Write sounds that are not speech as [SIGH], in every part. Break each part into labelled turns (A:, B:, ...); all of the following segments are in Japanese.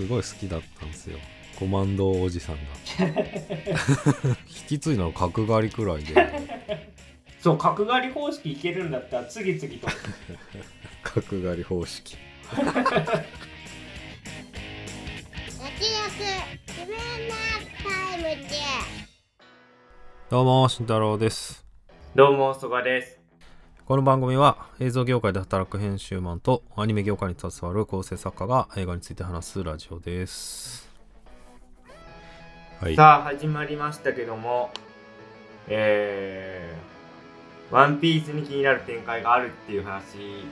A: すごい好きだったんですよ。コマンドおじさんが。引き継いだの角刈りくらいで。
B: そう角刈り方式いけるんだったら次々と。[LAUGHS]
A: 角刈り方式。どうも慎太郎です。
B: どうも曽我です
A: この番組は映像業界で働く編集マンとアニメ業界に携わる構成作家が映画について話すラジオです。はい。
B: さあ始まりましたけどもえー、ワンピースに気になる展開があるっていう話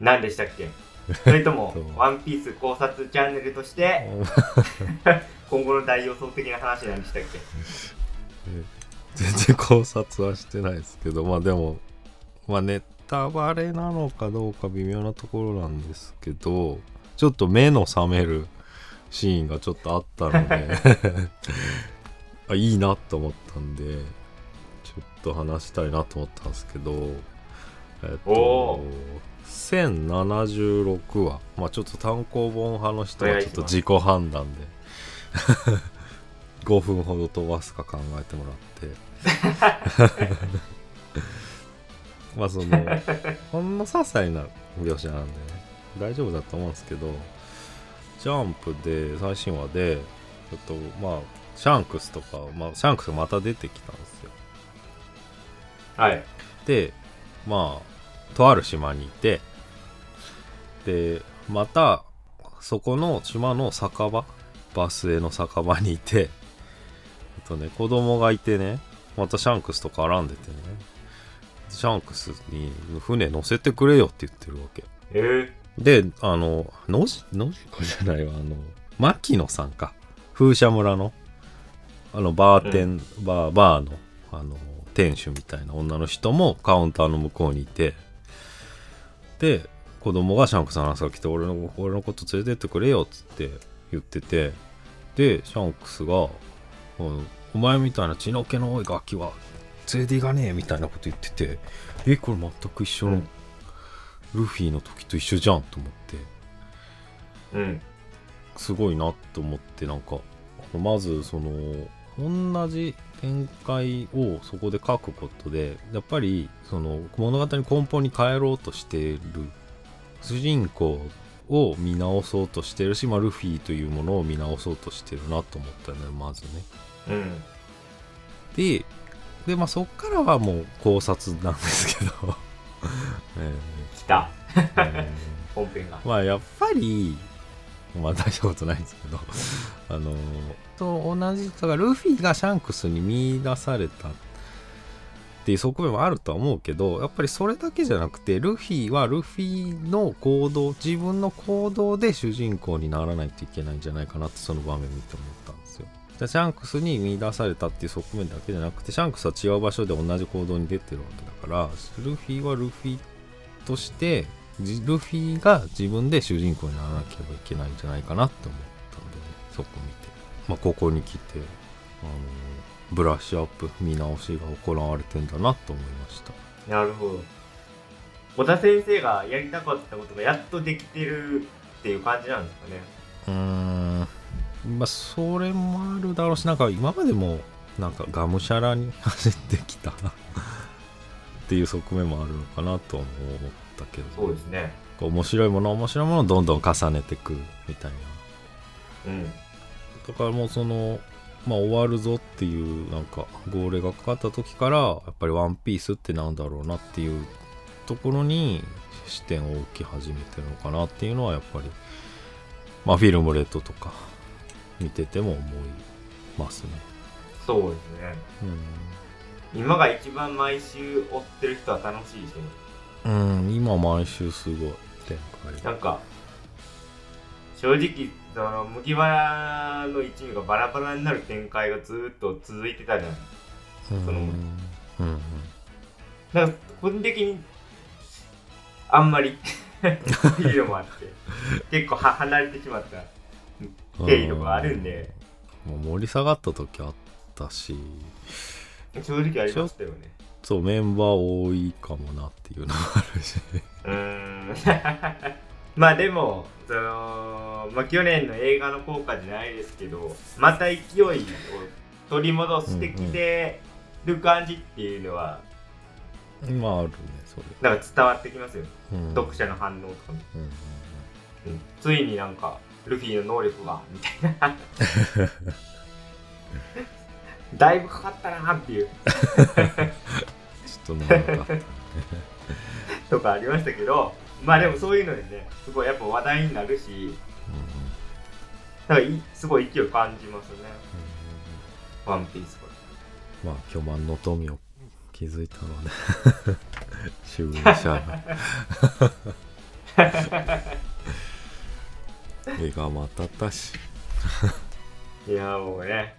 B: 何でしたっけ？[LAUGHS] それともワンピース考察チャンネルとして [LAUGHS] 今後の大予想的な話なんでしたっけ？
A: 全然考察はしてないですけどまあでもまあネタバレなのかどうか微妙なところなんですけどちょっと目の覚めるシーンがちょっとあったので [LAUGHS] あいいなと思ったんでちょっと話したいなと思ったんですけどえっ
B: お
A: と
B: ー
A: 1076話。まあちょっと単行本派の人はちょっと自己判断で [LAUGHS] 5分ほど飛ばすか考えてもらって [LAUGHS] まあその [LAUGHS] ほんの些細な描写なんでね。大丈夫だと思うんですけどジャンプで最新話でちょっとまあシャンクスとか、まあ、シャンクスがまた出てきたんですよ。
B: はい。
A: でまあとある島にいてでまたそこの島の酒場バスへの酒場にいてあとね子供がいてねまたシャンクスと絡んでてねシャンクスに船乗せてくれよって言ってるわけ。
B: え
A: であの野じ野じ子じゃないわあの牧野さんか。風車村のあのバーテン、バーバーのあの店主みたいな女の人もカウンターの向こうにいて。で子供がシャンクスの話が来て俺の俺のこと連れてってくれよっつって言ってて。でシャンクスが「うんお前みたいな血の気の多いガキは連れていかねえ」みたいなこと言っててえこれ全く一緒。の、
B: うん。
A: ルフィの時と一緒じゃんと思って。
B: うん。
A: すごいなと思ってなんかまずその同じ展開をそこで書くことでやっぱりその物語の根本に変えろうとしている主人公を見直そうとしてるし、まあ、ルフィというものを見直そうとしてるなと思ったねまずね。
B: うん。
A: ででまあそっからはもう考察なんですけど、[LAUGHS] え
B: 来た。
A: ーえー。
B: 本編が。
A: まあやっぱりまあ大したことないんですけど。[LAUGHS] あのと同じだからルフィがシャンクスに見出されたっていう側面もあるとは思うけどやっぱりそれだけじゃなくてルフィはルフィの行動自分の行動で主人公にならないといけないんじゃないかなってその場面見て思ったんですよでシャンクスに見出されたっていう側面だけじゃなくてシャンクスは違う場所で同じ行動に出てるわけだからルフィはルフィとしてじルフィが自分で主人公にならなければいけないんじゃないかなって思ったんで、ね、そこ見て、まあ、ここに来てあのブラッシュアップ見直しが行われてんだなと思いました。
B: なるほど。小田先生がやりたかったことがやっとできてるっていう感じなんですかね。
A: うーんまあそれもあるだろうしなんか今までもなんかがむしゃらに走ってきた [LAUGHS] っていう側面もあるのかなとは思ったけど。
B: そうですね。
A: 面白いもの面白いものをどんどん重ねていくみたいな。
B: うん。
A: だからもうそのまあ終わるぞっていうなんか号令がかかった時からやっぱり「ワンピースってなんだろうなっていうところに視点を置き始めてるのかなっていうのはやっぱりまあフィルムレッドとか見てても思いますね。
B: そうですね。
A: うん。
B: 今が一番毎週追ってる人は楽しいですよね
A: うん、今毎週すごい展開。
B: なんか正直その麦わらの一味がバラバラになる展開がずーっと続いてたじゃん。
A: うん。
B: その
A: うん
B: なんか個人的にあんまり。[LAUGHS] っていうのもあって。結構は離れてしまった。
A: うん
B: 経緯とかあるんで。
A: もう盛り下がった時あったし。
B: 正直ありましたよね。
A: そうメンバー多いかもなっていうのもあるし。
B: うーん。[LAUGHS] まあでもその、まあ、去年の映画の効果じゃないですけどまた勢いを取り戻してきてる感じっていうのは
A: まああるねそれ。
B: なんか伝わってきますよ、
A: うん。
B: 読者の反応とかも、
A: うんうん。
B: うん。ついになんかルフィの能力がみたいな。だいぶかかったなっていう。
A: ちょっと長か。ったね
B: とかありましたけどまあでもそういうのでねすごいやっぱ話題になるしなんかいすごい勢い感じますね。ワンピースは。
A: まあ巨万の富を築いたのはね [LAUGHS] 集英社が映画も当たったし。
B: いやーもうね。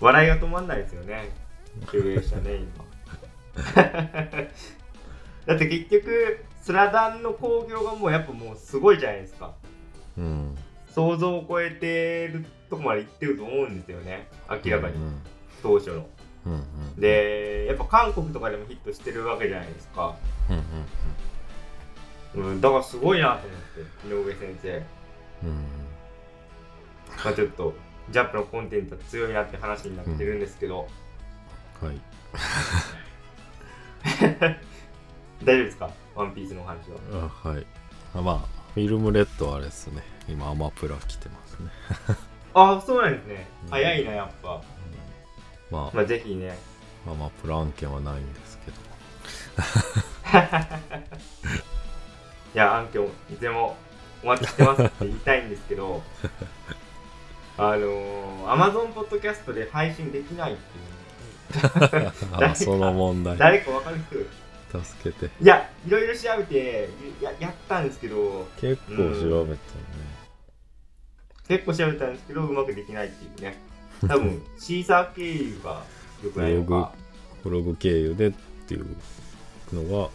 B: 笑いが止まんないですよね。集英社ね今。[LAUGHS] だって結局スラダンの興行がもうやっぱもうすごいじゃないですか。
A: うん
B: 想像を超えてるとこまでいってると思うんですよね。明らかに、
A: うん
B: 当初の。
A: うんうん。
B: でやっぱ韓国とかでもヒットしてるわけじゃないですか、
A: うんうん
B: うん、だからすごいなと思って井上先生、
A: うん。
B: まあ、ちょっとジャンプのコンテンツは強いなって話になってるんですけど、
A: はい。[LAUGHS]
B: 大丈夫ですか？ワンピースの話は。
A: あはい。あまあフィルムレッドはあれですね。今アマプラ来てますね。[LAUGHS]
B: あそうなんですね。
A: うん。
B: 早いなやっぱ、
A: まあ。
B: まあぜひね。
A: アマプラ案件はないんですけど [LAUGHS]
B: いや案件いつでもお待ちしてますって言いたいんですけど [LAUGHS] あのー、Amazon ポッドキャストで配信できないっていう。[LAUGHS]
A: あその問題。
B: 誰かわかる人？
A: 助けて。
B: いやいろいろ調べてややったんですけど。
A: 結構調べたね。
B: 結構調べたんですけどうまくできないっていうね。多分 [LAUGHS] シーサー経由が良くないのか。
A: ブログ経由でっていうのが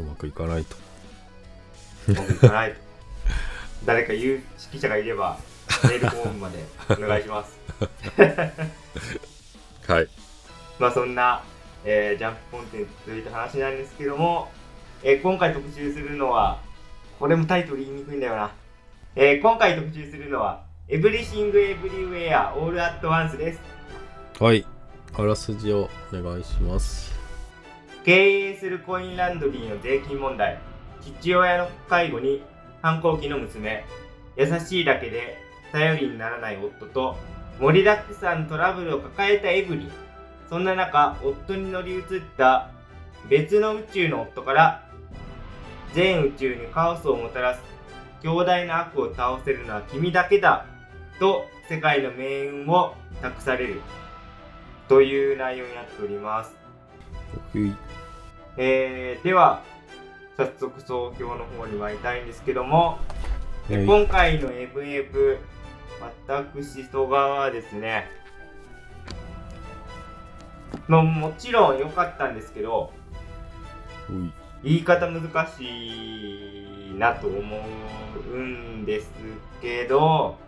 A: うまくいかないと
B: うまくいかない誰か有識者がいればメールフォームまでお願いします。
A: はい。
B: まあそんな、えージャンプコンテンツといった話なんですけども、えー今回特集するのはこれもタイトル言いにくいんだよな、えー今回特集するのは「Everything Everywhere All at Once」です。
A: はい。あらすじをお願いします。
B: 経営するコインランドリーの税金問題父親の介護に反抗期の娘。優しいだけで頼りにならない夫と盛りだくさんトラブルを抱えたエブリン。そんな中夫に乗り移った別の宇宙の夫から全宇宙にカオスをもたらす強大な悪を倒せるのは君だけだと世界の命運を託されるという内容になっております。えーでは早速総評の方に参りたいんですけども、今回の FF 私曽我はですねももちろん良かったんですけど言い方難しいなと思うんですけど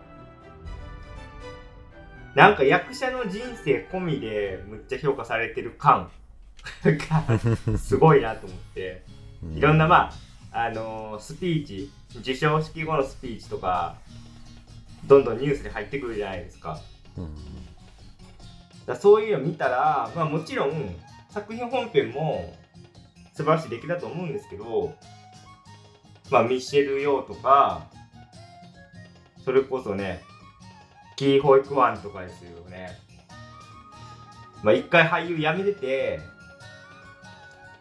B: なんか役者の人生込みでむっちゃ評価されてる感が [LAUGHS] すごいなと思っていろんなまああのースピーチ授賞式後のスピーチとかどんどんニュースで入ってくるじゃないですか。
A: うん。
B: だそういうの見たら、まあ、もちろん作品本編も素晴らしい出来だと思うんですけど、まあ、ミッシェル・ヨーとかそれこそねキー・ホイクワンとかですよね。まあ一回俳優辞めてて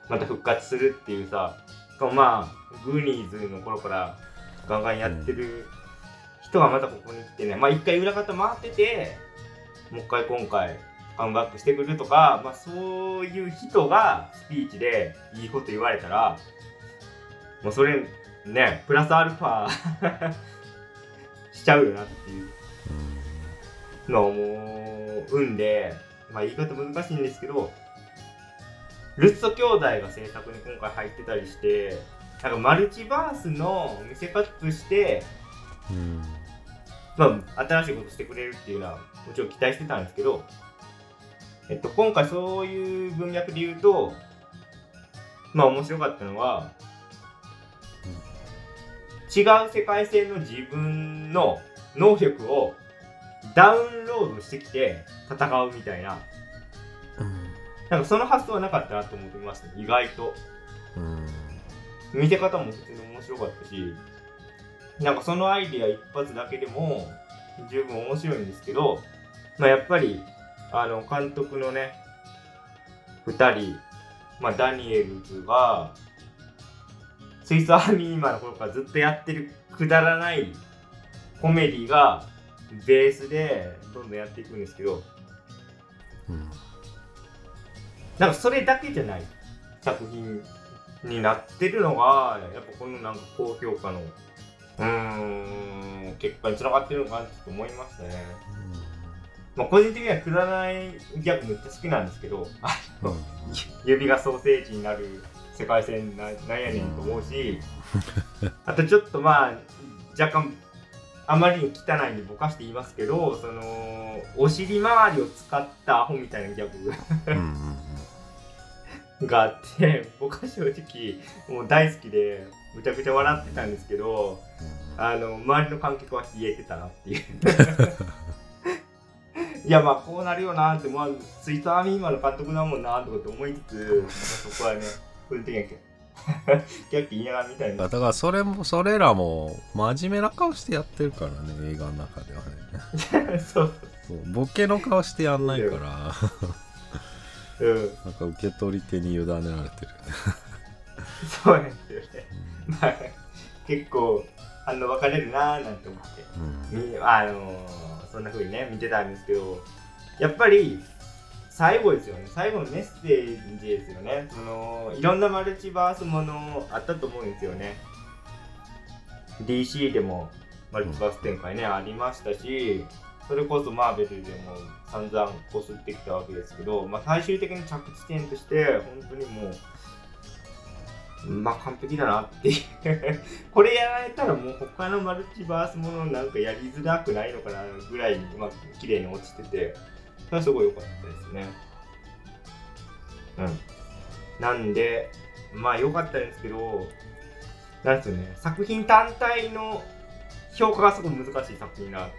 B: また復活するっていうさしかもまあグーニーズの頃からガンガンやってる人がまたここに来てねまあ一回裏方回っててもう一回今回カムバックしてくるとか、まあ、そういう人がスピーチでいいこと言われたらもうそれねプラスアルファ [LAUGHS] しちゃうよなっていうのを思うんで、まあ、言い方難しいんですけどルッソ兄弟が制作に今回入ってたりしてなんかマルチバースの見せ方として
A: うん。
B: まあ、新しいことしてくれるっていうのはもちろん期待してたんですけど、えっと、今回そういう文脈で言うと、まあ面白かったのは、違う世界線の自分の能力をダウンロードしてきて戦うみたいななんかその発想はなかったなと思ってましたね。意外と。
A: うん。
B: 見せ方も普通に面白かったしなんかそのアイディア一発だけでも十分面白いんですけど、まあ、やっぱりあの監督のね2人、まあ、ダニエルズがスイスアーミーマンの頃からずっとやってるくだらないコメディがベースでどんどんやっていくんですけど
A: うん
B: なんかそれだけじゃない。作品になってるのがやっぱこのなんか高評価のうーん結果につながってるのかなって思いましたね。まあ個人的にはくだらないギャグめっちゃ好きなんですけど指がソーセージになる世界線ななんやねんと思うしあとちょっとまあ若干あまりに汚いんでぼかして言いますけどそのお尻周りを使ったアホみたいなギャグがあって僕は正直もう大好きでむちゃくちゃ笑ってたんですけどあの周りの観客は冷えてたなっていう。[LAUGHS] いやまあこうなるよなって、まあ、ツイッターミーマンの監督だもんなとかって思いつつ、まあ、そこはね個人的にはキャッキー言いながら見たいんで
A: だからそれもそれらも真面目な顔してやってるからね映画の中ではね。[LAUGHS]
B: すそう。
A: そうボケの顔してやんないから。
B: そう、うん、
A: なんか受け取り手に委ねられてる
B: そうなんですよね。まあ結構反応分かれるなーなんて思って。
A: うん。
B: みあのーそんな風にね見てたんですけどやっぱり最後ですよね。最後のメッセージですよね。そのいろんなマルチバースものあったと思うんですよね。DC でもマルチバース展開ね、ありましたしそれこそマーベルでも散々こすってきたわけですけど、まあ、最終的に着地点として本当にもうまあ完璧だなっていう。[LAUGHS] これやられたらもう他のマルチバースものなんかやりづらくないのかなぐらいにまあ綺麗に落ちてて。それはすごい良かったですね。うん。なんでまあ良かったんですけどなんですよね。作品単体の評価がすごい難しい作品だなって。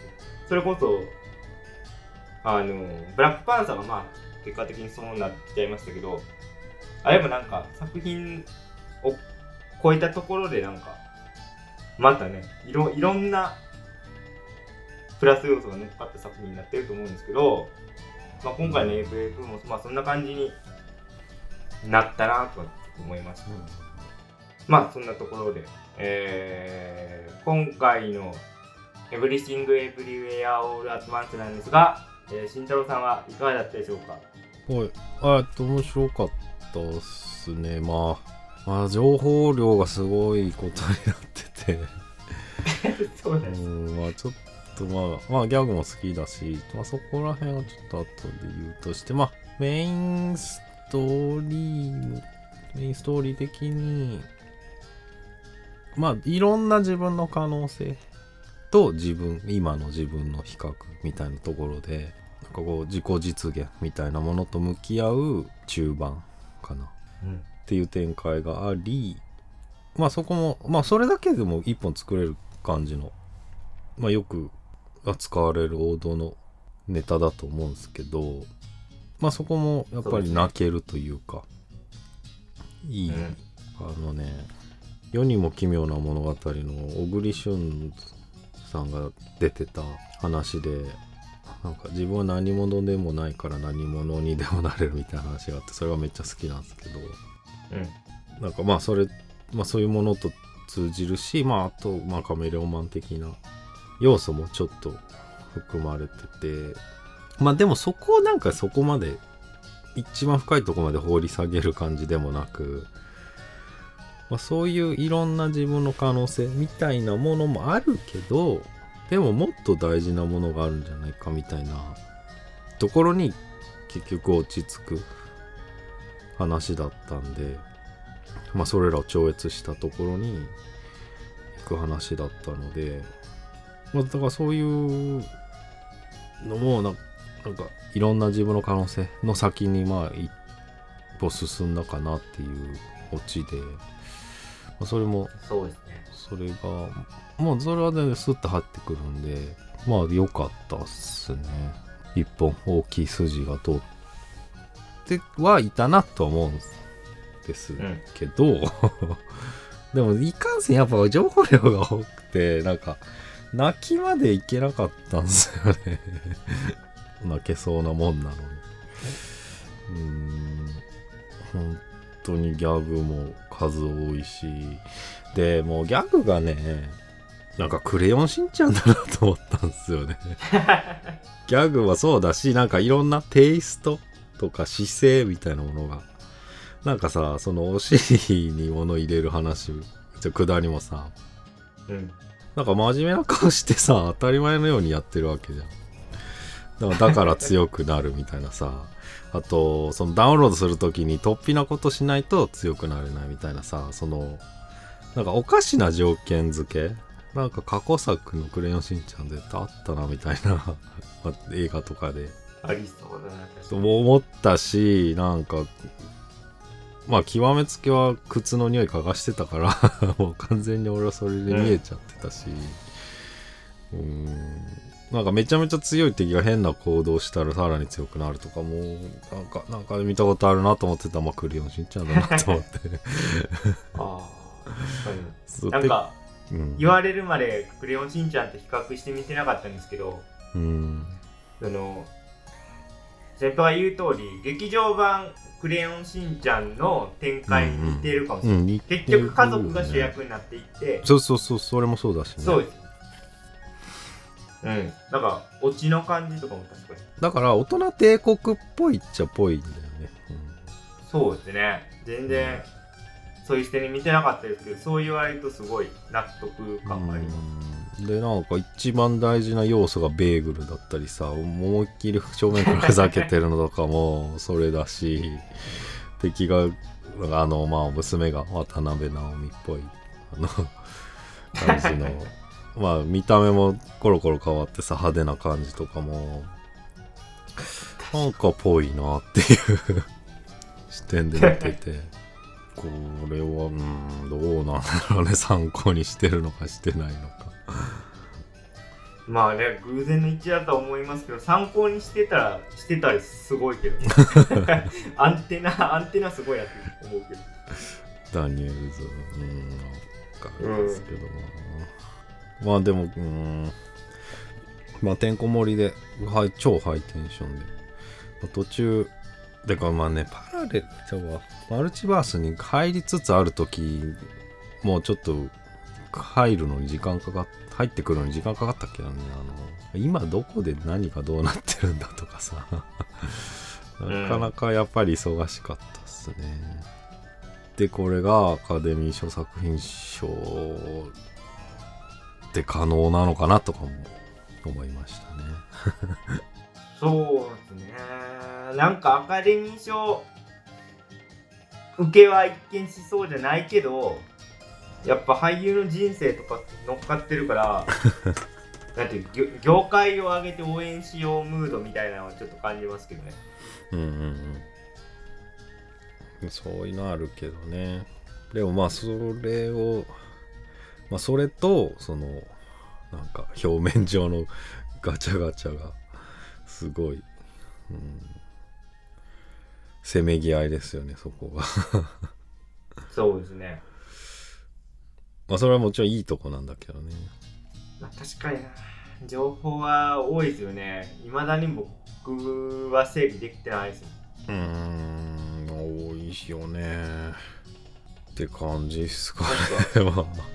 B: それこそあのブラックパンサーがまあ結果的にそうなっちゃいましたけどあれもなんか作品を超えたところでなんかまたねいろいろんなプラス要素が乗っかった作品になってると思うんですけど、まあ、今回の AVF もまあそんな感じになったなと思いました、まあそんなところで、えー今回の Everything Everywhere All at Once なんですが、えー、慎太郎さんはいかがだったでしょうか？
A: はい。あえっと面白かったっすね。まあまあ情報量がすごいことになってて。[LAUGHS]
B: そうです、
A: うんまあちょっとまあまあギャグも好きだし、まあ、そこら辺はちょっと後で言うとしてまあメインストーリーメインストーリー的にまあいろんな自分の可能性と自分今の自分の比較みたいなところでなんかこう自己実現みたいなものと向き合う中盤かな。
B: うん。
A: っていう展開がありまあそこもまあそれだけでも一本作れる感じのまあよく扱われる王道のネタだと思うんですけどまあそこもやっぱり泣けるというかいい、
B: うん。
A: あのね世にも奇妙な物語の小栗旬さんが出てた話でなんか自分は何者でもないから何者にでもなれるみたいな話があってそれがめっちゃ好きなんですけど。
B: うん。
A: なんかまあそれ、まあ、そういうものと通じるしまああと、まあ、カメレオンマン的な要素もちょっと含まれてて。まあでもそこをなんかそこまで一番深いところまで放り下げる感じでもなく、まあ、そういういろんな自分の可能性みたいなものもあるけどでももっと大事なものがあるんじゃないかみたいなところに結局落ち着く話だったんで、まあ、それらを超越したところに行く話だったので、まあ、だからそういうのもななんかいろんな自分の可能性の先にまあ一歩進んだかなっていうオチで、それも
B: そうですね。
A: それがもうそれはねスッと入ってくるんでまあ良かったっすね。一本大きい筋が通ってはいたなとは思うんです
B: うん。
A: けど、でもいかんせんやっぱ情報量が多くてなんか泣きまでいけなかったんですよね。[LAUGHS] 泣けそうなもんなのに。うーん。本当にギャグも数多いしでもうギャグがねなんかクレヨンしんちゃんだなと思ったんですよね。[LAUGHS] ギャグはそうだしなんかいろんなテイストとか姿勢みたいなものがなんかさそのお尻に物入れる話下りもさ
B: うん。
A: なんか真面目な顔してさ当たり前のようにやってるわけじゃん。だから強くなるみたいなさあとそのダウンロードする時に突飛なことしないと強くなれないみたいなさそのなんかおかしな条件付けなんか過去作の「クレヨンしんちゃん」であったなみたいな [LAUGHS] まあ映画とかで。
B: ありそうだ
A: と
B: に。
A: 思ったしなんかまあ極めつけは靴の匂い嗅がしてたから [LAUGHS] もう完全に俺はそれで見えちゃってたし。うーんなんかめちゃめちゃ強い敵が変な行動したらさらに強くなるとかもうなんかなんか見たことあるなと思ってた。まあクレヨンしんちゃんだなと思って。[LAUGHS]
B: ああ確か
A: そう
B: になんか
A: でうん。
B: 言われるまで「クレヨンしんちゃん」と比較してみてなかったんですけど
A: うん。
B: その先輩が言う通り劇場版「クレヨンしんちゃん」の展開に似てるかもしれない、
A: うん似てる。
B: 結局家族が主役になっていって、
A: そうそうそうそれもそうだしね。
B: そうですうん。なんかオチの感じとかも確かに。
A: だから大人帝国っぽいっちゃぽいんだよね、
B: そうですね。全然そういう視点に見てなかったですけどそう言われるとすごい納得感があります。
A: うん。でなんか一番大事な要素がベーグルだったりさ思いっきり正面からふざけてるのとかも [LAUGHS] それだし敵があのまあ娘が渡辺直美っぽいあの感じのまあ見た目もコロコロ変わってさ派手な感じとかもなんかぽいなっていう視点で見てて [LAUGHS] これはうんどうなんだろうね参考にしてるのかしてないのか。
B: まあね偶然の一致だとは思いますけど参考にしてたらしてたらすごいけど [LAUGHS] アンテナアンテナすごいなって思うけど。
A: ダニエルズうんなんかあれですけど、まあまあでもうん。まあてんこ盛りで、はい、超ハイテンションで、まあ途中でかまあねパラレルちゃうわマルチバースに入りつつある時もうちょっと入るのに時間かかっ入ってくるのに時間かかったけどね。あの今どこで何がどうなってるんだとかさ。なかなかやっぱり忙しかったっすね、でこれがアカデミー賞作品賞って可能なのかなとかも思いましたね。
B: そうですね。なんかアカデミー賞受けは一見しそうじゃないけどやっぱ俳優の人生とか乗っかってるから [LAUGHS] なんていう業業界を挙げて応援しようムードみたいなのはちょっと感じますけどね。
A: うんうんうん。そういうのあるけどね。でもまあそれをまあそれとそのなんか表面上の [LAUGHS] ガチャガチャがすごい、うん、せめぎ合いですよねそこが。
B: そうですね。[LAUGHS]
A: まあそれはもちろんいいとこなんだけどね。
B: まあ、確かにな。情報は多いですよね。いまだに僕は整理できてないですよ
A: うーん多いよね。って感じっすかね。[LAUGHS] まあ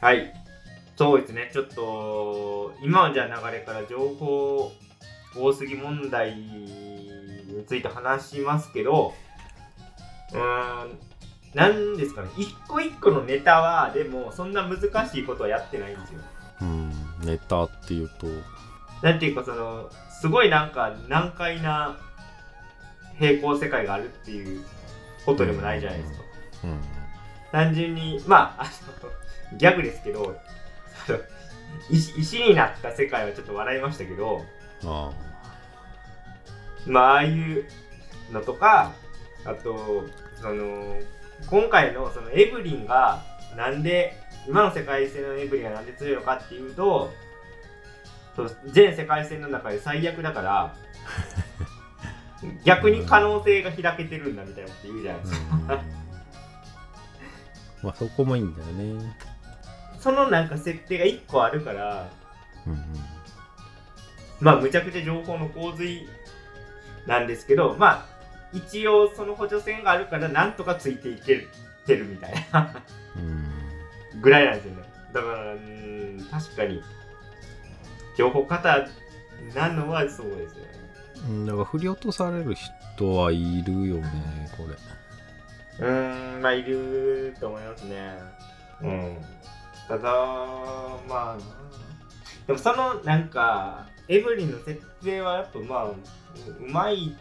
B: はい。そうですね。ちょっと今はじゃあ流れから情報多すぎ問題について話しますけどうーんなんですかね。一個一個のネタはでもそんな難しいことはやってないんですよ。
A: うんネタっていうと。
B: なんていうかそのすごいなんか難解な平行世界があるっていうことでもないじゃないですか、
A: うん。
B: 単純にまああのギャグですけど石石になった世界はちょっと笑いましたけど
A: あ
B: まあああいうのとかあとその今回のそのエブリンがなんで今の世界線のエブリンがなんで強いのかっていうと全世界線の中で最悪だから [LAUGHS] 逆に可能性が開けてるんだみたいなこと言うじゃないですか、
A: うん。まあそこもいいんだよね
B: そのなんか設定が1個あるから
A: うんうん。
B: まあむちゃくちゃ情報の洪水なんですけどまあ一応その補助線があるからなんとかついていけてるみたいな。
A: うん。
B: ぐらいなんですよね。だからうーん確かに情報型なのはそうですよね。
A: うんだから振り落とされる人はいるよねこれ。
B: うーんまあいると思いますね。うんただまあなでもそのなんかエブリンの設定はやっぱまあううまい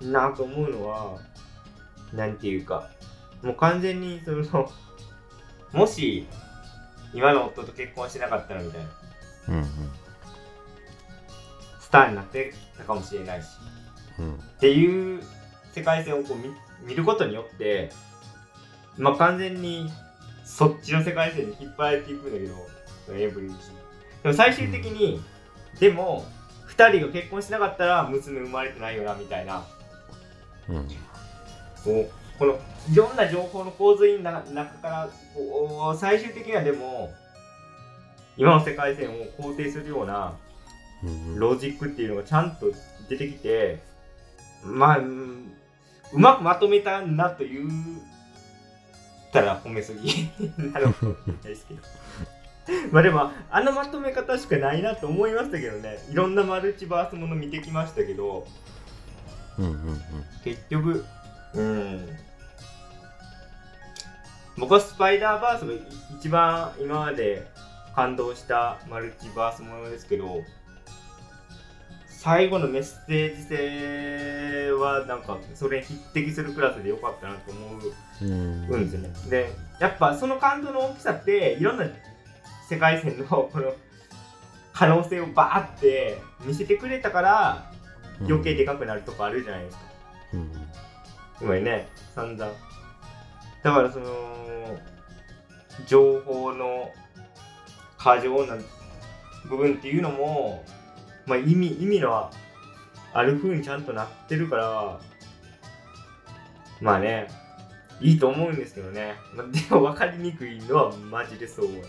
B: なと思うのはなんていうかもう完全にそのもし今の夫と結婚してなかったらみたいな
A: うんうん。
B: スターになってたかもしれないし
A: うん。
B: っていう世界線をこう見見ることによって、まあ、完全にそっちの世界線に引っ張られていくんだけどエブリン自身でも最終的に、でも2人が結婚しなかったら娘生まれてないよなみたいな。
A: うん。
B: こうこのいろんな情報の洪水の中中からこう最終的にはでも今の世界線を肯定するような
A: うん。
B: ロジックっていうのがちゃんと出てきてまあうんうまくまとめたなというたら褒めすぎ。なるかもしれないですけどまあでもあのまとめ方しかないなと思いましたけどね。いろんなマルチバースもの見てきましたけど。
A: うんうんうん。
B: 結局うん。僕はスパイダーバースがい一番今まで感動したマルチバースものですけど最後のメッセージ性はなんかそれに匹敵するクラスでよかったなと思う
A: ん
B: ですよね。でやっぱその感動の大きさっていろんな世界線のこの可能性をバーって見せてくれたから余計でかくなるとこあるじゃないですか。
A: うん。
B: 今ね。散々。だからその情報の過剰な部分っていうのも、まあ、意味意味のある風にちゃんとなってるからまあねいいと思うんですけどね、まあ、でも分かりにくいのはマジでそう思う。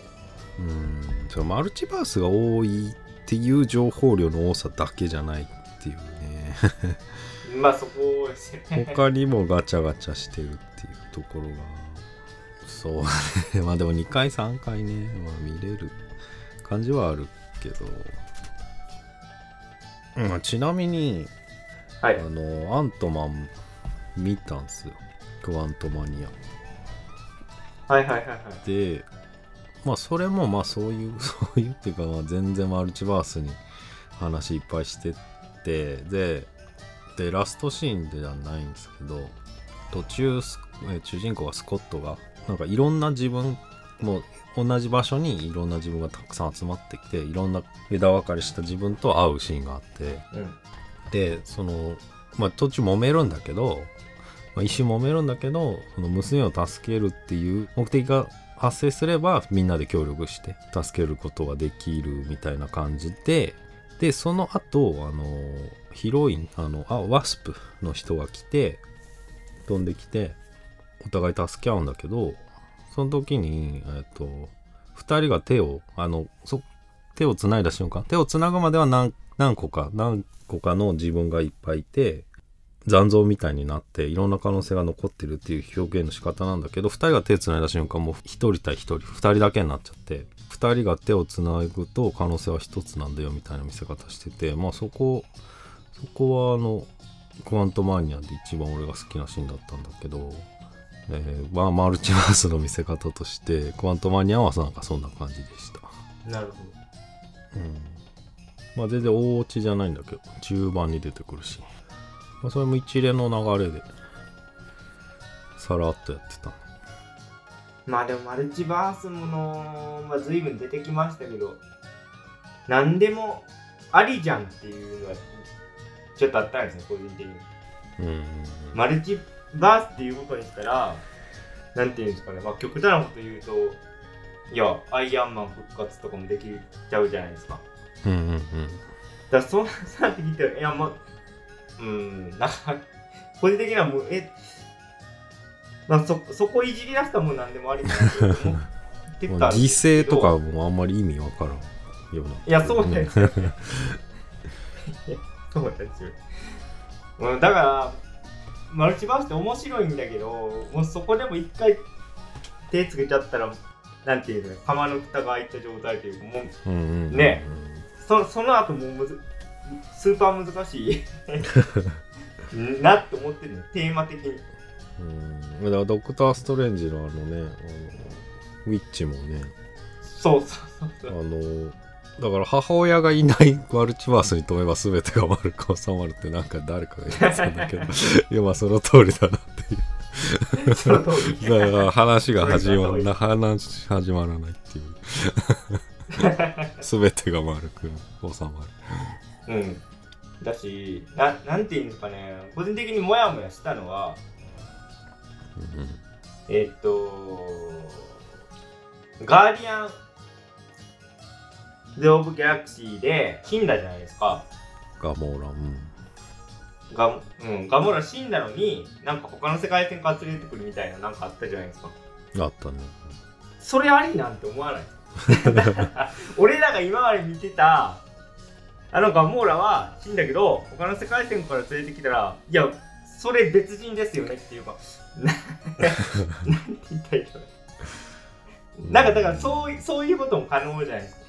A: うん。そうマルチバースが多いっていう情報量の多さだけじゃないっていうね。[LAUGHS]
B: まあそこですよね。
A: 他にもガチャガチャしてるっていうところが。そうだね。[LAUGHS] まあでも2回3回ね、まあ、見れる感じはあるけど、まあ、ちなみに
B: はい。
A: あのアントマン見たんすよ。クワントマニア。
B: はいはいはいはい。
A: でまあそれもまあそういう [LAUGHS] そういうっていうかまあ全然マルチバースに話いっぱいしてってででラストシーンではないんですけど途中主人公がスコットがなんかいろんな自分もう同じ場所にいろんな自分がたくさん集まってきていろんな枝分かれした自分と会うシーンがあって
B: うん。
A: でそのまあ途中揉めるんだけど、まあ、一瞬揉めるんだけどその娘を助けるっていう目的が発生すればみんなで協力して助けることができるみたいな感じででその後あのヒロインあのあワスプの人が来て飛んできてお互い助け合うんだけどその時にえっと2人が手をあのそ手をつないだ瞬間手をつなぐまでは何何個か何個かの自分がいっぱいいて残像みたいになっていろんな可能性が残ってるっていう表現の仕方なんだけど2人が手つないだ瞬間もう1人対1人2人だけになっちゃって2人が手をつなぐと可能性は1つなんだよみたいな見せ方しててまあそこそこはあのクワントマニアで一番俺が好きなシーンだったんだけど、えーまあマルチバースの見せ方としてクワントマニアはなんかそんな感じでした。
B: なるほ
A: うん。まあ全然大落ちじゃないんだけど中盤に出てくるし、まあ、それも一連の流れでさらっとやってた。
B: どまあでもマルチバースものは随分出てきましたけど何でもありじゃんっていうのはちょっとあったんですね個人的に。
A: うん。
B: マルチバースっていうことにしたらなんていうんですかね、まあ、極端なこと言うといやアイアンマン復活とかもできちゃうじゃないですか。
A: うんうんうん。
B: だからそうなって聞いたらいやまあうんなんか個人的にはもうえまあそそこいじり出したらもう何でもありかなと思っ
A: 犠牲とかもあんまり意味わからんような。い
B: やそうなんですよ。[LAUGHS] そうなんですよ、うん、だからマルチバースって面白いんだけどもうそこでも一回手つけちゃったらなんていうの釜の蓋が開いた状態というかもう
A: うん
B: ね。そその後もうむずスーパー難しい [LAUGHS] なって思ってるのテーマ的に。
A: うん。だからドクター・ストレンジのあのねあのウィッチもね。
B: そうそうそうそう。
A: あのだから母親がいないマルチバースに飛べば全てが丸く収まるってなんか誰かが言ってたんだけど。[LAUGHS] いやまあその通りだなっていう。
B: その通り。
A: だから話が始まらな話始まらないっていう。全てが丸く収まる
B: うん。だしななんていうんですかね。個人的にモヤモヤしたのはえーっとガーディアンズ・オブ・ギャラクシーで死んだじゃないですか。
A: ガモーラうん。
B: ガ,、うん、ガモラ死んだのになんか他の世界線から連れてくるみたいななんかあったじゃないですか。
A: あったね。
B: それありなんて思わない？[LAUGHS] 俺らが今まで見てたあのガモーラは死んだけど他の世界線から連れてきたらいやそれ別人ですよねっていうか。な [LAUGHS] なんて言ったらいいかななんかだからそういそういうことも可能じゃないですか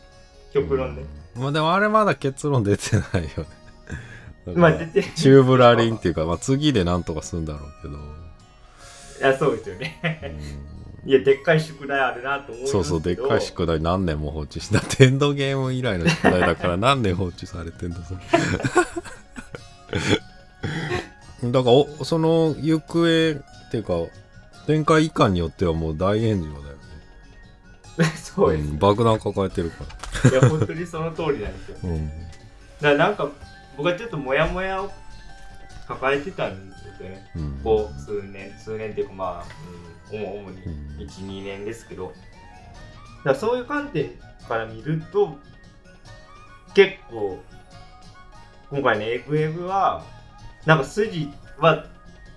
B: 極論で、
A: まあでもあれまだ結論出てないよね。[LAUGHS]
B: まあ出て
A: チューブラリンっていうか、まあ、次でなんとかするんだろうけど、
B: いやそうですよね。
A: うん。
B: いやでっかい宿題あるなと思いますけど。
A: そうそうでっかい宿題何年も放置してだってエンドゲーム以来の宿題だから何年放置されてんだそれ [LAUGHS] だからおその行方っていうか展開以下によってはもう大炎上だよね。[LAUGHS]
B: そうです、
A: ん爆弾抱えてるか
B: いや本当にその通りなんですよ。
A: らうん。
B: だからなんか僕はちょっとモヤモヤを抱えてたんですよね。
A: うん。
B: ここ数年数年っていうかまあ、うん、主主に
A: うん。
B: 12年ですけど。だそういう観点から見ると結構今回のエグエグはなんか筋は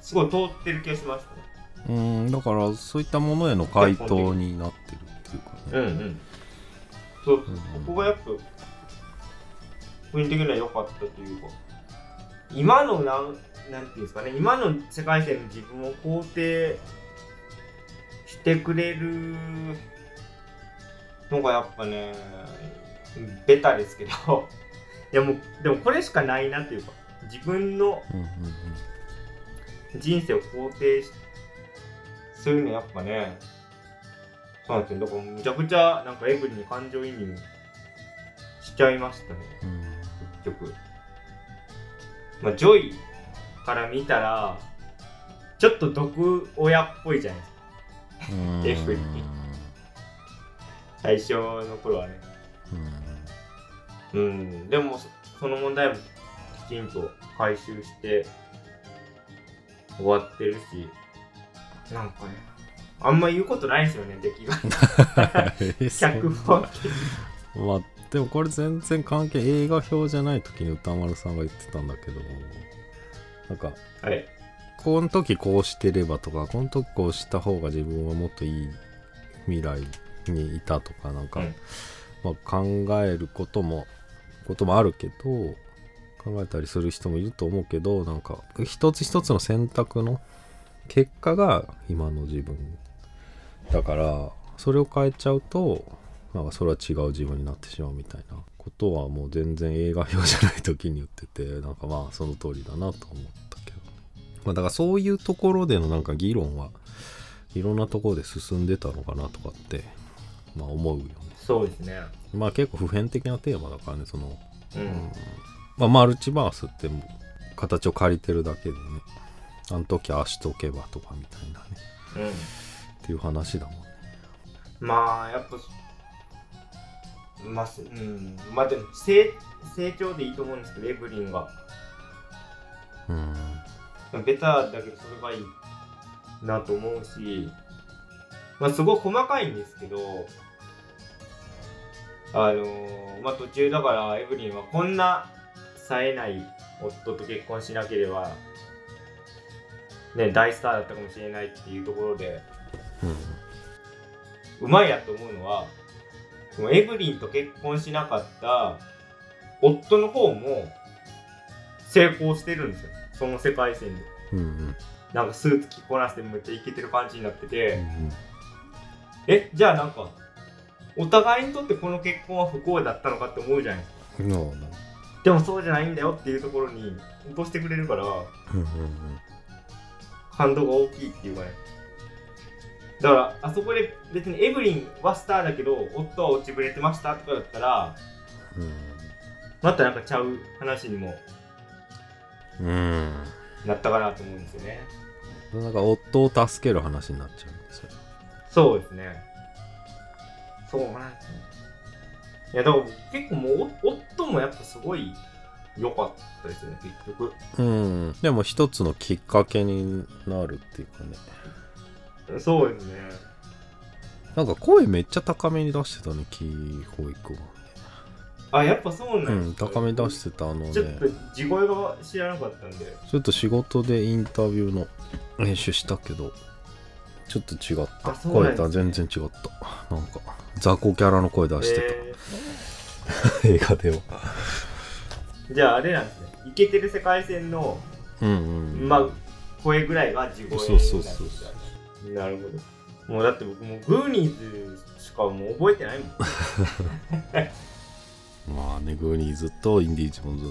B: すごい通ってる気がしましたね。
A: うんだからそういったものへの回答になってるっていうかね。
B: うんうんそう、
A: ん。
B: ここがやっぱ雰囲気的には良かったというか。今のなんなんていうんですかね。今の世界線の自分を肯定してくれるのがやっぱねベタですけど。[LAUGHS] いやもうでもこれしかないなっていうか。自分の人生を肯定しするのやっぱねそうなんですよ。だからむちゃくちゃなんかエヴリンに感情移入しちゃいましたね。
A: うん。
B: 結局。まあジョイから見たらちょっと毒親っぽいじゃないですか。
A: うん。
B: エフに。最初の頃はね。
A: うん。
B: うん。でもそその問題もきちんと回収して終わってるし。なんかねあんま言うことないですよね出来が。[LAUGHS]
A: まあでもこれ全然関係映画表じゃない時に歌丸さんが言ってたんだけどなんか
B: はい
A: この時こうしてればとかこの時こうした方が自分はもっといい未来にいたとかなんか、
B: うん。
A: まあ、考えることもこともあるけど考えたりする人もいると思うけどなんか一つ一つの選択の結果が今の自分だからそれを変えちゃうとなんかそれは違う自分になってしまうみたいなことはもう全然映画表じゃない時に言っててなんかまあその通りだなと思ったけど、まあ、だからそういうところでのなんか議論はいろんなところで進んでたのかなとかってまあ思うよね。
B: そうですね。
A: まあ結構普遍的なテーマだからねその、
B: う
A: うん。んまあ、マルチバースって形を借りてるだけでね。あの時ああしとけばとかみたいなね。
B: うん
A: っていう話だもんね。
B: まあやっぱまあすうんまあでも成成長でいいと思うんですけどエブリンが
A: うん。
B: ベタだけどそれがいいなと思うしまあ、すごい細かいんですけど、あのーまあ、途中だからエブリンはこんな冴えない夫と結婚しなければ、ね、大スターだったかもしれないっていうところで、うまいなと思うのは、そのエブリンと結婚しなかった夫の方も成功してるんですよ。その世界線で。
A: うんうん
B: なんかスーツ着こなしてめっちゃイケてる感じになってて、
A: うん
B: え、じゃあなんか、お互いにとってこの結婚は不幸だったのかって思うじゃないですか。
A: うんなるほど
B: でもそうじゃないんだよっていうところに落としてくれるから、
A: うんうん
B: 感動が大きいっていうかね。だから、あそこで別にエブリンはスターだけど、夫は落ちぶれてましたとかだったら、またなんかちゃう話にも
A: うんうん
B: なったかなと思うんですよね。
A: なんか夫を助ける話になっちゃうんですよ
B: そうですね。そうなんですね。いや、だから結構もう、お夫もやっぱすごい良かったですよね、結局。
A: うんでも一つのきっかけになるっていうかね
B: そうですね。
A: なんか声めっちゃ高めに出してたねキーホイクは。
B: あ、やっぱそう
A: う
B: なんですか
A: ん高めに出してたあのね
B: ちょっと地声が知らなかったんで。
A: ちょっと仕事でインタビューの練習したけどちょっと違った。
B: あそうなんですね
A: 声とは全然違った。なんか雑魚キャラの声出してた、
B: え
A: 映画では。
B: ーじゃああれなんですね。イケてる世界線の、
A: うんうん
B: まあ、声ぐらいが地声
A: そうそうそう
B: う。なるほど。もうだって僕もうグーニーズしかもう覚えてないもん。[LAUGHS]
A: まあねグーニーズとインディ・ジョーンズ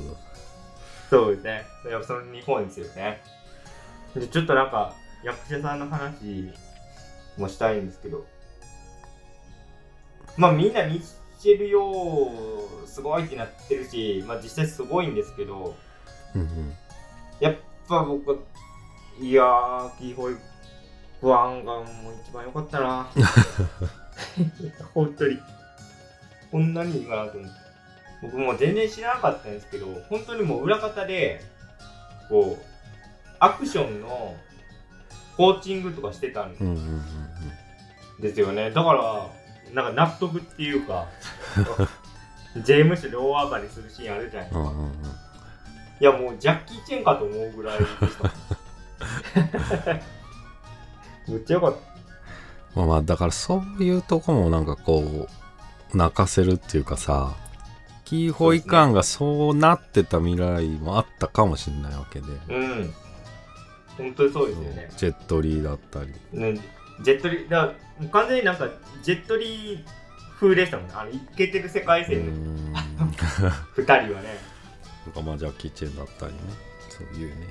B: そうですね。やっぱその日本ですよね。で、ちょっとなんか、役者さんの話もしたいんですけど、まあみんなミッシェル・ヨーすごいってなってるし、まあ実際すごいんですけど、
A: うんうん
B: やっぱ僕は、いやー、キーホイ不安がもう一番良かったな。[LAUGHS] 本当に。こんなにいいかなと思って。僕も全然知らなかったんですけど、本当にもう裏方で、こう、アクションのコーチングとかしてたんですよね。だから、なんか納得っていうか、ジェームス両上がりするシーンあるじゃないですか。
A: うんうんうん
B: いやもうジャッキー・チェンかと思うぐらいでした。[LAUGHS] むっちゃよかった。
A: まあまあだからそういうとこもなんかこう泣かせるっていうかさキーホイカーンがそうなってた未来もあったかもしれないわけで、
B: うん。本当にそうですよね。
A: ジェットリーだったり
B: ねジェットリー、だ完全になんかジェットリー風でしたもんね。あの、イケてる世界線の
A: ん
B: 二人はね。
A: とかまあジャッキー・チェンだったりねそういうね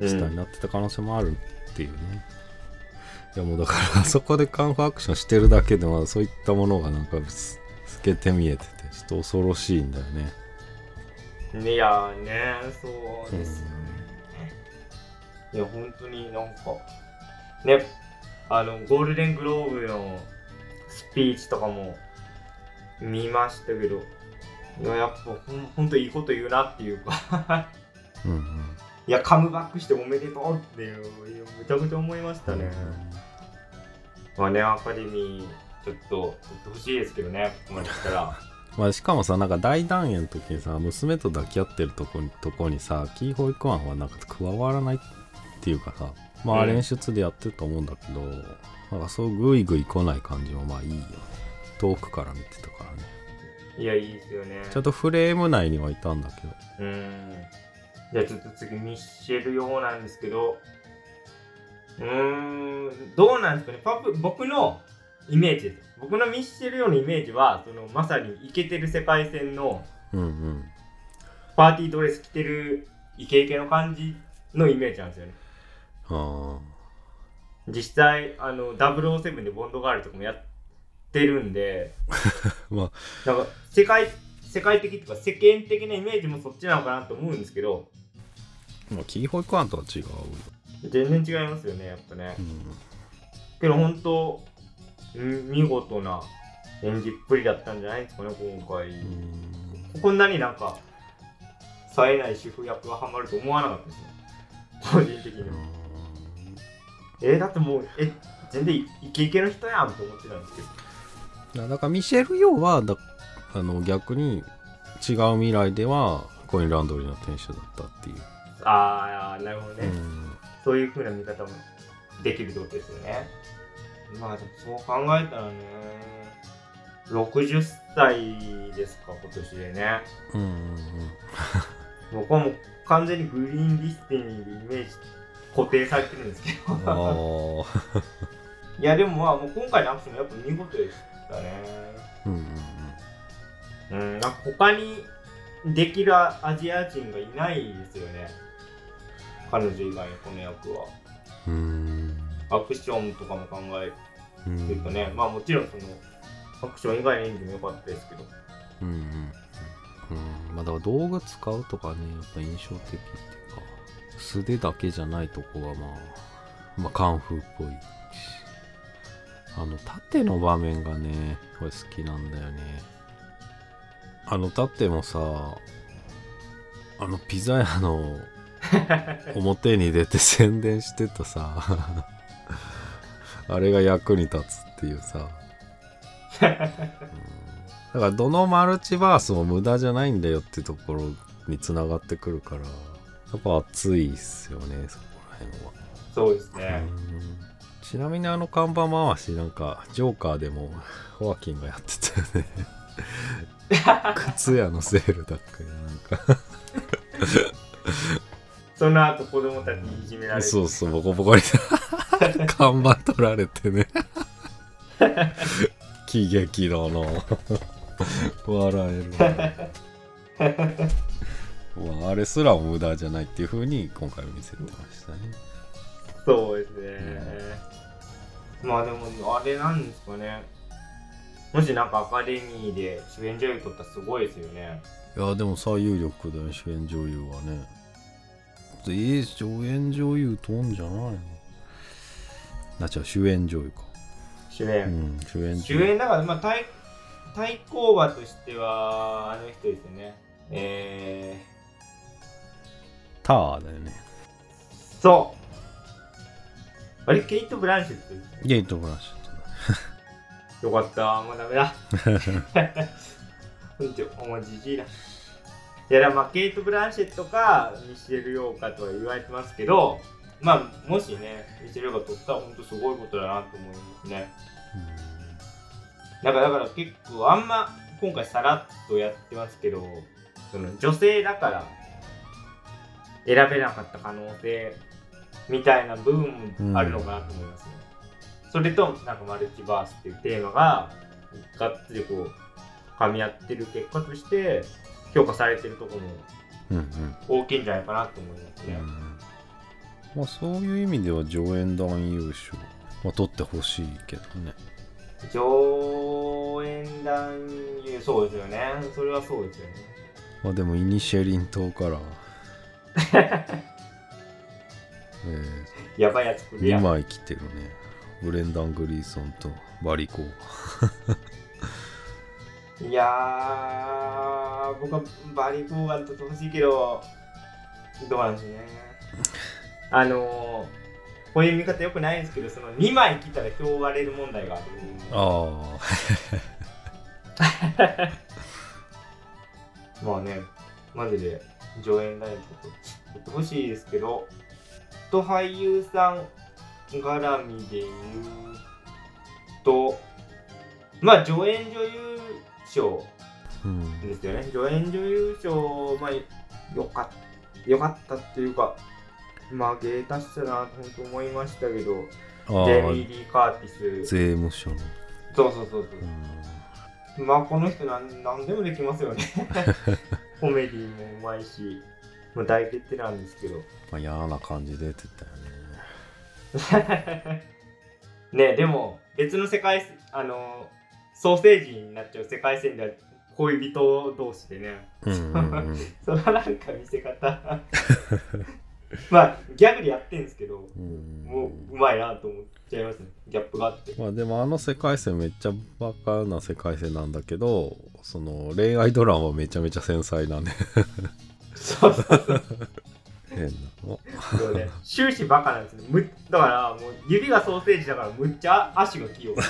B: うん
A: スターになってた可能性もあるっていうね、いやもうだからそこでカンフーアクションしてるだけでもそういったものがなんかす透けて見えててちょっと恐ろしいんだよね。
B: いやーね、そうですよね。いや、本当になんか、ね、あの、ゴールデングローブのスピーチとかも見ましたけど、いや、やっぱほんほんといいこと言うなっていうか、
A: うんうん
B: いや、カムバックしておめでとうっていう、めちゃくちゃ思いましたね。まあね、アカデミー、ちょっと、取ってほしいですけどね、ここまで来たら。[LAUGHS]
A: まあ、しかもさなんか大団円の時にさ娘と抱き合ってるとこにとこにさキーホイクワンはなんか加わらないっていうかさまあ
B: うん
A: 練出でやってると思うんだけど、なんかそうグイグイ来ない感じもまあいいよね遠くから見てたからね
B: いや、いいですよね。
A: ちゃんとフレーム内にはいたんだけど
B: うん。じゃあちょっと次、ミッシェル用なんですけど、うーん、どうなんですかね。パプ僕のイメージです。僕のミッシェル用のイメージは、そのまさにイケてる世界線の
A: うんうん。
B: パーティードレス着てるイケイケの感じのイメージなんですよね。
A: あ
B: 実際、あの、007でボンドガールとかもやってるんで、
A: あ [LAUGHS] まあ。
B: なんか世界、世界的とか世間的なイメージもそっちなのかなと思うんですけど、
A: まあキーホイクワンとは違うよ、
B: 全然違いますよね、やっぱね
A: う。ん
B: けど本当、ん見事な演じっぷりだったんじゃないですかね、今回。
A: うん
B: こんなになんか、冴えない主婦役がハマると思わなかったですね。個人的には。えーだってもう、え、全然イケイケの人やんと思ってたんですけど
A: だからミシェル・ヨーはだあの逆に違う未来ではコインランドリーの店主だったっていう、
B: ああなるほどね、
A: うん。
B: そういう風な見方もできるってことですよね。まあでもそう考えたらね60歳ですか今年でね。
A: うんうん
B: 僕はもう完全にグリーンリスティニーでイメージ固定されてるんですけど。[LAUGHS] いやでもまあもう今回のアクションやっぱ見事でしたね。
A: うんうん。
B: うんなんか他にできるアジア人がいないですよね彼女以外のこの役は。アクションとかも考え
A: うん。
B: てるとね、まあもちろんそのアクション以外の演技も良かったですけど。
A: うんうんうん。まあだから道具使うとかねやっぱ印象的っていうか素手だけじゃないとこがまあまあカンフーっぽいし。あの縦の場面がねこれ好きなんだよね。あの縦もさあのピザ屋の [LAUGHS] 表に出て宣伝してたさ。あれが役に立つっていうさ。だからどのマルチバースも無駄じゃないんだよってところにつながってくるからやっぱ熱いっすよねそこら辺は、
B: そうですね、
A: うん。ちなみにあの看板回しなんかジョーカーでもホアキンがやってたよね。[LAUGHS] 靴屋のセールだっけなんか
B: その後子供たちにいじめられて
A: そうそうボコボコに看板取られてね。喜劇だな笑えるまああれすらも無駄じゃないっていう風に今回見せてましたね。
B: そうですね、まあでもあれなんですかね。もしなんかアカデミーで主演女優取ったらすごいですよね。
A: いやでも最有力だよ主演女優はねええ助演女優とんじゃないの？な違う主演女優か。
B: 主演、
A: うん主演女
B: 主
A: 優
B: 演だからまあ対対抗馬としてはあの人ですよね。え
A: ターだよね。
B: ー、そう。あれケイト・ブランシェットですね
A: ゲイト・ブラッシュ
B: よかった。もうダメだ。[LAUGHS] [LAUGHS] うんちお前じじいだいやまあケイト・ブランシェットかミシェル・ヨーカとは言われてますけどまあもしねミシェル・ヨーカ取ったら本当すごいことだなと思いますね。なんかだから結構あんま今回さらっとやってますけどその女性だから選べなかった可能性みたいな部分もあるのかなと思いますね、それとなんかマルチバースっていうテーマががっつりこう噛み合ってる結果として評価されてるところも
A: うんうん。
B: 大きいんじゃないかなと思いますね、
A: まあそういう意味では上演団優勝、まあ、取ってほしいけどね。
B: 上演団優そうですよね。それはそうですよね。
A: まあでもイニシェリン島から。[LAUGHS] え
B: やばいやつ来
A: ー、
B: るや
A: 2
B: ん
A: 枚来てるね。ブレンダン・グリーソンとバリコー
B: いやー、僕はバリー・コーガンとってほしいけど、どうなんですね。あのー、こういう見方よくないんですけど、その2枚来たら票割れる問題がある。
A: あ [LAUGHS]
B: まあね、マジで上演ライブと言ってほしいですけど、と俳優さん絡みで言うと、まあ上演女優賞
A: あうん
B: ですよね。助演女優賞、まあ、よかった、よかったっていうか、まあ、芸達したなと本当思いましたけど、
A: あ
B: ジェミー・
A: あ
B: リー・カーティス、
A: 税務署の、
B: そうそうそう
A: う
B: そう。まあ、この人なんなんでもできますよね。[LAUGHS] コメディもうまいし、もう大決定なんですけど。
A: まあ、嫌な感じ出てたよね [LAUGHS]
B: ねでも、別の世界、あの、ソーセージになっちゃう世界線では恋人同士でね、
A: うんうんうん。
B: そのなんか見せ方。[LAUGHS] まあギャグでやってんですけど
A: うん。
B: もううまいなと思っちゃいますね。ギャップがあって。
A: まあでもあの世界線めっちゃバカな世界線なんだけどその恋愛ドラマはめちゃめちゃ繊細なね。
B: そうそうそう [LAUGHS]
A: 変なの。
B: そうね。終始バカなんですね。むだからもう指がソーセージだからむっちゃ足が器用。だ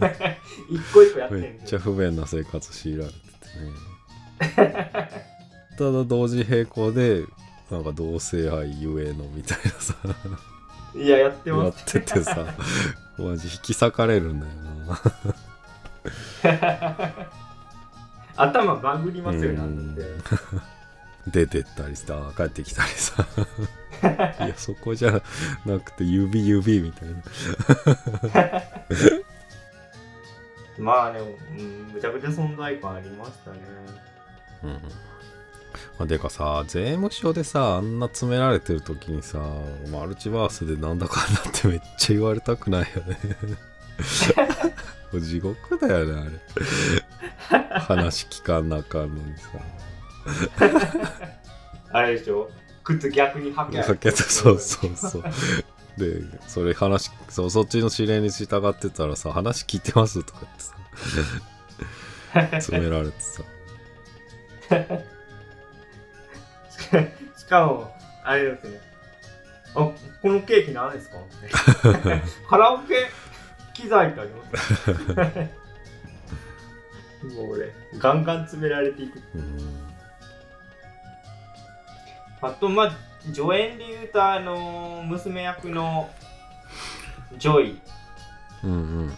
B: [LAUGHS] ね一個一個やってる
A: めっ
B: んですよ
A: ちゃ不便な生活強いられててね。[LAUGHS] ただ同時並行でなんか同性愛ゆえのみたいなさ。
B: いややって
A: やっ
B: ます
A: ててさ。マジ引き裂かれるんだよな。[LAUGHS]
B: 頭バグりますよねなんて
A: 出てったりさ帰ってきたりさ。[LAUGHS] いやそこじゃなくて指指みたいな。
B: まあね、うん、むちゃくちゃ存在感ありましたね。
A: うんまあ、でかさ税務署でさあんな詰められてる時にさマルチバースでなんだかんだってめっちゃ言われたくないよね。[LAUGHS] 地獄だよねあれ。話聞かんなあかんのにさ [LAUGHS]
B: あれでしょ？靴逆に履け
A: かけて。そうそうそう。でそれ話そうそっちの指令に従ってたらさ話聞いてますとか言ってさ。詰められてさ。
B: しかもあれですねあこのケーキ何ですか？カラオケ機材ってありますもう俺ガンガン詰められていく。
A: うん
B: あとまあ助演で言うとあの娘役のジョイ。
A: うんうん。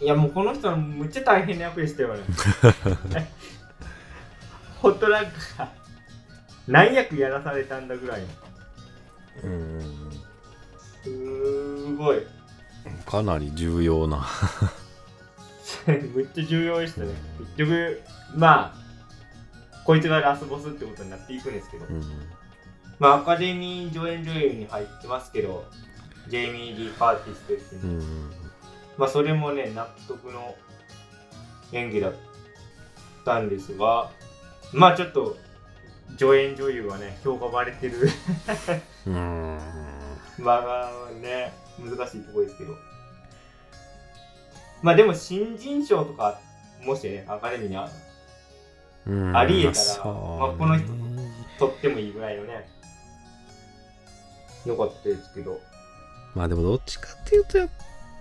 B: いやもうこの人はむっちゃ大変な役でしたよね [LAUGHS] ほんとなんか何役やらされたんだぐらいの。
A: うんうん
B: すーごい。
A: かなり重要な。[LAUGHS]
B: むっちゃ重要でしたね。結局まあこいつがラスボスってことになっていくんですけど、
A: うん。
B: まあアカデミー助演女優に入ってますけどジェイミー・リー・カーティスですね、
A: うん
B: まあそれもね納得の演技だったんですがまあちょっと助演女優はね評価割れてる。[LAUGHS]
A: うん。
B: まあね難しいところですけど。まあでも新人賞とかもしねアカデミーにあ
A: うん。
B: ありえたらまあこの人
A: ね
B: 取ってもいいぐらいのねよかったですけど。
A: まあでもどっちかっていうとやっ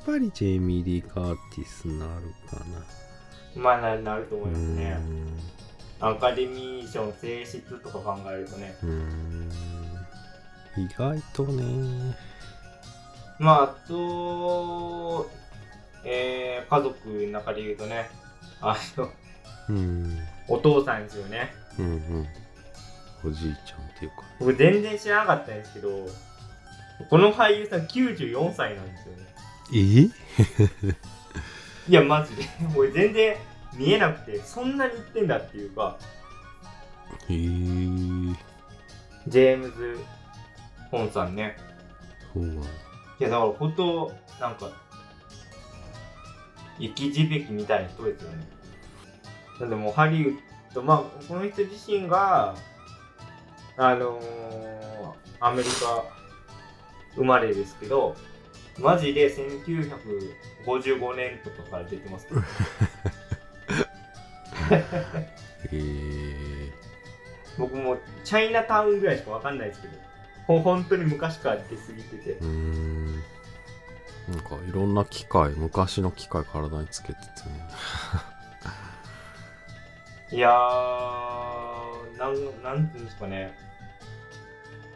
A: ぱりジェイミー・リー・カーティスなるかな。
B: まあななると思います
A: う
B: ね
A: ん。
B: アカデミー賞の性質とか考えるとね。
A: うん。意外とね。
B: まああとえー、家族の中で言うとねあの
A: うん
B: お父さんですよね。
A: うんうん。おじいちゃんっていうか。
B: 僕全然知らなかったんですけどこの俳優さん94歳なんですよね。
A: え [LAUGHS]
B: いやマジで。[LAUGHS] 俺全然見えなくてそんなに言ってんだっていうか。
A: えー、
B: ジェームズ・ホンさんね。
A: そうなんだ。
B: いやだから本当なんか生き字引みたいな人ですよねなんでもうハリウッドまあこの人自身があのーアメリカ生まれですけどマジで1955年とかから出てますけど。
A: えー、
B: 僕もチャイナタウンぐらいしかわかんないですけどほ本当に昔から出過ぎてて。
A: うーん。なんかいろんな機械昔の機械体につけててね
B: いやーなんなんていうんですかね。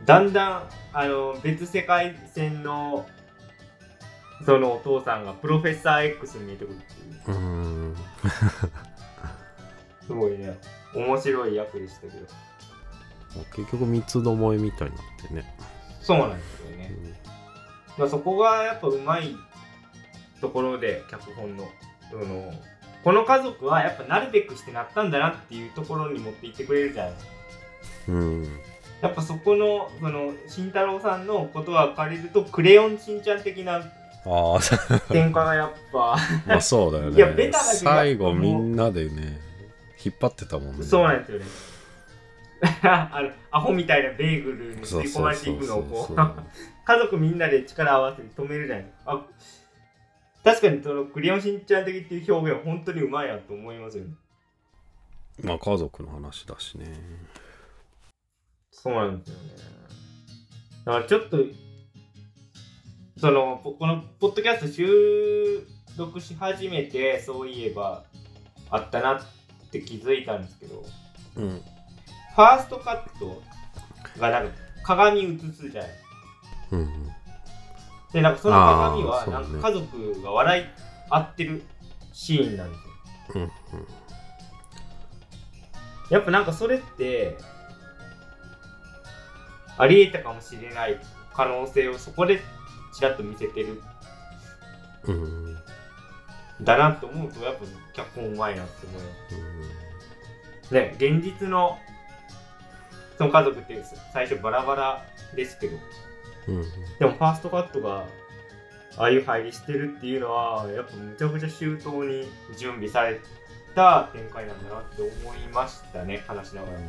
B: だんだんあの別世界線のそのお父さんがプロフェッサー X に見えてくるっていう。
A: うーん。[LAUGHS]
B: すごいね。面白い役でしたけど
A: 結局三つどもえみたいになってね、
B: そうなんですよね、まあ、そこがやっぱうまいところで脚本のそのこの家族はやっぱなるべくしてなったんだなっていうところに持っていってくれるじゃないですか。
A: うん。
B: やっぱそこのその慎太郎さんのことは借りるとクレヨンしんちゃん的な
A: ああ
B: 展開がやっぱ。[LAUGHS]
A: まあそうだよ
B: いや
A: ね
B: ベタだけど
A: 最後みんなでね引っ張ってたもんね。
B: そうなんですよね。[LAUGHS] あのアホみたいなベーグルに吸い込まれていくのをこう。家族みんなで力を合わせて止めるじゃないですか。あ確かにそのクレヨンしんちゃん的っていう表現は本当にうまいなと思いますよね
A: まあ家族の話だしね
B: そうなんですよね。だからちょっと、その、ぽこのポッドキャスト収録し始めて、そういえばあったなって気づいたんですけど、
A: うん
B: ファーストカットがなんか鏡映すじゃない。
A: うんうん
B: で、なんかその鏡は、なんか家族が笑い合ってるシーンなんですよ。やっぱなんかそれって、ありえたかもしれない可能性をそこでちらっと見せてるだなと思うと、やっぱ脚本うまいなって思います。ね、現実のその家族って最初バラバラですけど、
A: うん
B: でもファーストカットがああいう入りしてるっていうのは、やっぱむちゃくちゃ周到に準備された展開なんだなって思いましたね、話しながら。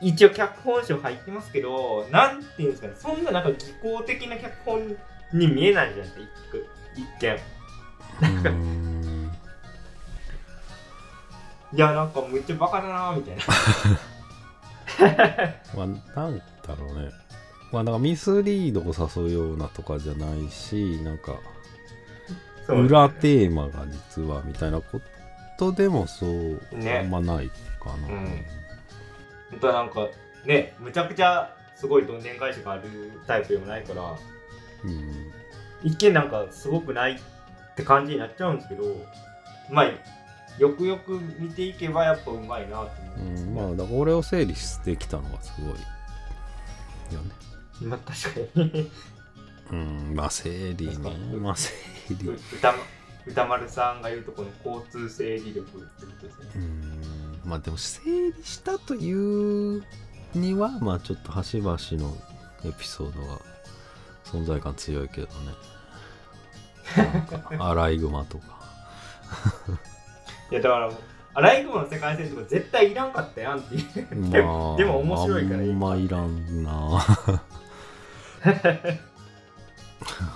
B: 一応脚本賞入ってますけど、なんていうんですかね、そんななんか技巧的な脚本に見えないじゃないですか、一一見。
A: うん
B: いや、なんかむっちゃバカだなみたいな。[LAUGHS]
A: まあ、なんだろうね。まあ、なんかミスリードを誘うようなとかじゃないし、なんか、裏テーマが実はみたいなことでもそう、
B: ね。
A: あんまないかな。
B: うん。本当はなんか、ね、むちゃくちゃすごいどんでん返しがあるタイプでもないから、
A: うん。
B: 一見なんかすごくないって感じになっちゃうんですけど、まあ、よくよく見ていけばやっぱうまいなと思
A: う
B: うんです
A: ん、まあだから俺を整理してきたのがすごいよね。
B: まあ確かに
A: うん、まあ整理ね。まあ整理。
B: う歌ま歌丸さんが言うとこの交通整理力ってことですね
A: うん、まあでも整理したというには、まあちょっと端々のエピソードが存在感強いけどね。[LAUGHS] アライグマとか。
B: いやだからアライグマの世界線とか絶対いらんかったやんっていうでもでも面白いからいい
A: あんまいらんな [LAUGHS]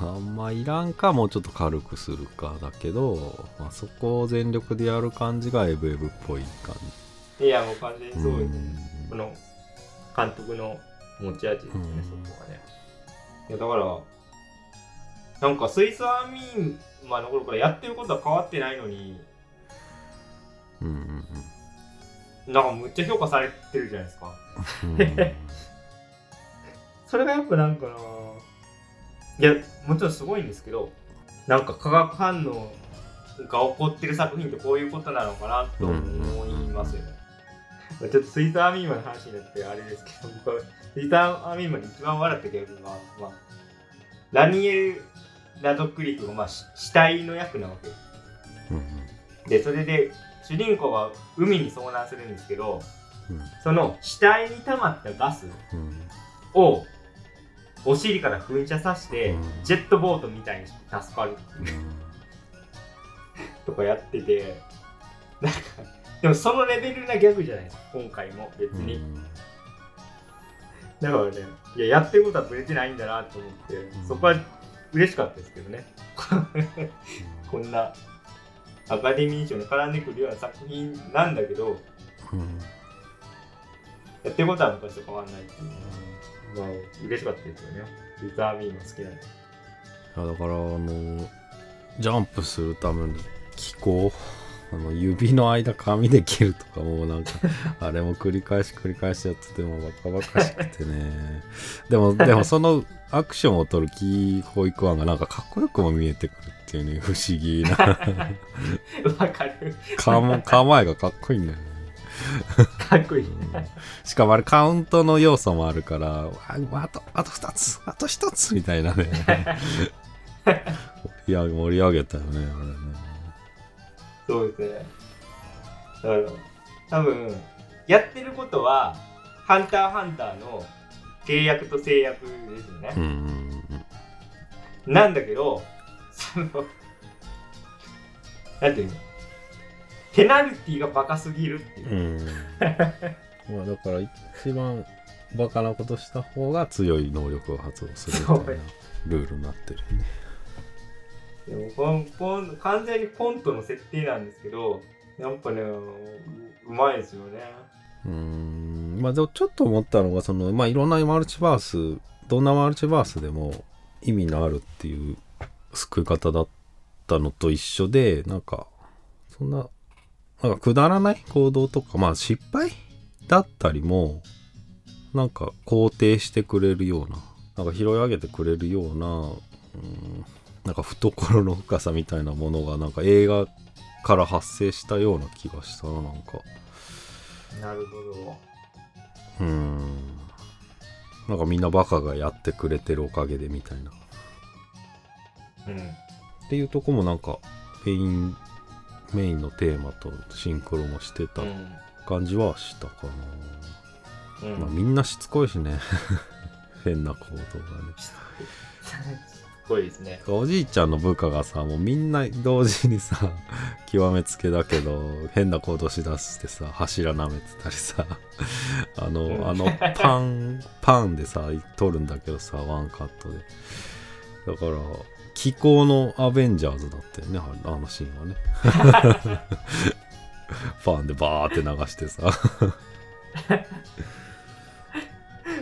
A: あんまいらんかもうちょっと軽くするかだけど、まあ、そこを全力でやる感じがエブエブっぽい感
B: いやもう完全に
A: じ
B: そうですねこの監督の持ち味ですね、
A: うん。
B: そこはね。いやだからなんかスイスアーミーマの頃からやってることは変わってないのに
A: うんうんうん。
B: なんかむっちゃ評価されてるじゃないですか。
A: うん
B: それがやっぱなんかないやもちろんすごいんですけどなんか化学反応が起こってる作品ってこういうことなのかなと思いますよね。ちょっとスイートアーミーマンの話になってあれですけど、僕はスイートアーミーマンで一番笑ったギャグが、まあ、ラニエル・ラドクリフが、まあ、し死体の役なわけです。
A: うん
B: で、それで主人公は海に遭難するんですけど、
A: うん
B: その死体に溜まったガス
A: うん
B: をお尻から噴射させて、
A: うん。
B: ジェットボートみたいにして助かる。とかやっててなんかでもそのレベルなギャグじゃないですか今回も別に、
A: うん。
B: だからねいややってることはぶれてないんだなと思って、
A: ん。
B: そこは嬉しかったですけどね。こんなアカデミー賞に絡んでくるような作品なんだけど
A: うん。
B: やってることは昔と変わらないっていうまあ嬉しかったですよね。リターミーも好きなんで
A: いやだからあのジャンプするための機構あの指の間紙で切るとかもうなんか [LAUGHS] あれも繰り返し繰り返しやっててもバカバカしくてね。でもでもそのアクションを取るキー保育案がなんかかっこよくも見えてくるっていうね不思議な。[LAUGHS]
B: わかる。
A: 構構えがかっこいいんだよね
B: かっこいい、
A: しかもあれカウントの要素もあるからああとあと2つあと1つみたいなね。[LAUGHS] いや盛り上げたよねあれね。
B: そうですね。だから、多分、やってることは、ハンターハンターの契約と制約ですよね。
A: う。んうんうん。
B: なんだけど、その、なんていうの？ペナルティがバカすぎるっていう。
A: うんまあだから一番バカなことした方が強い能力を発動するみたいなルールになってるよね。
B: でもこのこの完全にコントの設定なんですけど、やっぱね、ううまいですよね。
A: うーんまあでもちょっと思ったのがそのまあいろんなマルチバースどんなマルチバースでも意味のあるっていう救い方だったのと一緒でなんかそんななんかくだらない行動とかまあ失敗だったりもなんか肯定してくれるようななんか拾い上げてくれるような、うん、なんか懐の深さみたいなものがなんか映画から発生したような気がしたななんか。
B: なるほど。
A: うん。なんかみんなバカがやってくれてるおかげでみたいな。
B: うん。
A: っていうとこもなんかメインメインのテーマとシンクロもしてた
B: うん。
A: 感じはしたかな、
B: うん。
A: まあみんなしつこいしね。[LAUGHS] 変な行動がね。
B: い。ですね。
A: おじいちゃんの部下がさもうみんな同時にさ [LAUGHS] 極めつけだけど変な行動しだしてさ柱舐めてたりさ [LAUGHS] あの、
B: うん。
A: あのパンパンでさ撮るんだけどさワンカットで。だから気候のアベンジャーズだったよねああのシーンはね。[LAUGHS] パンでバーって流してさ。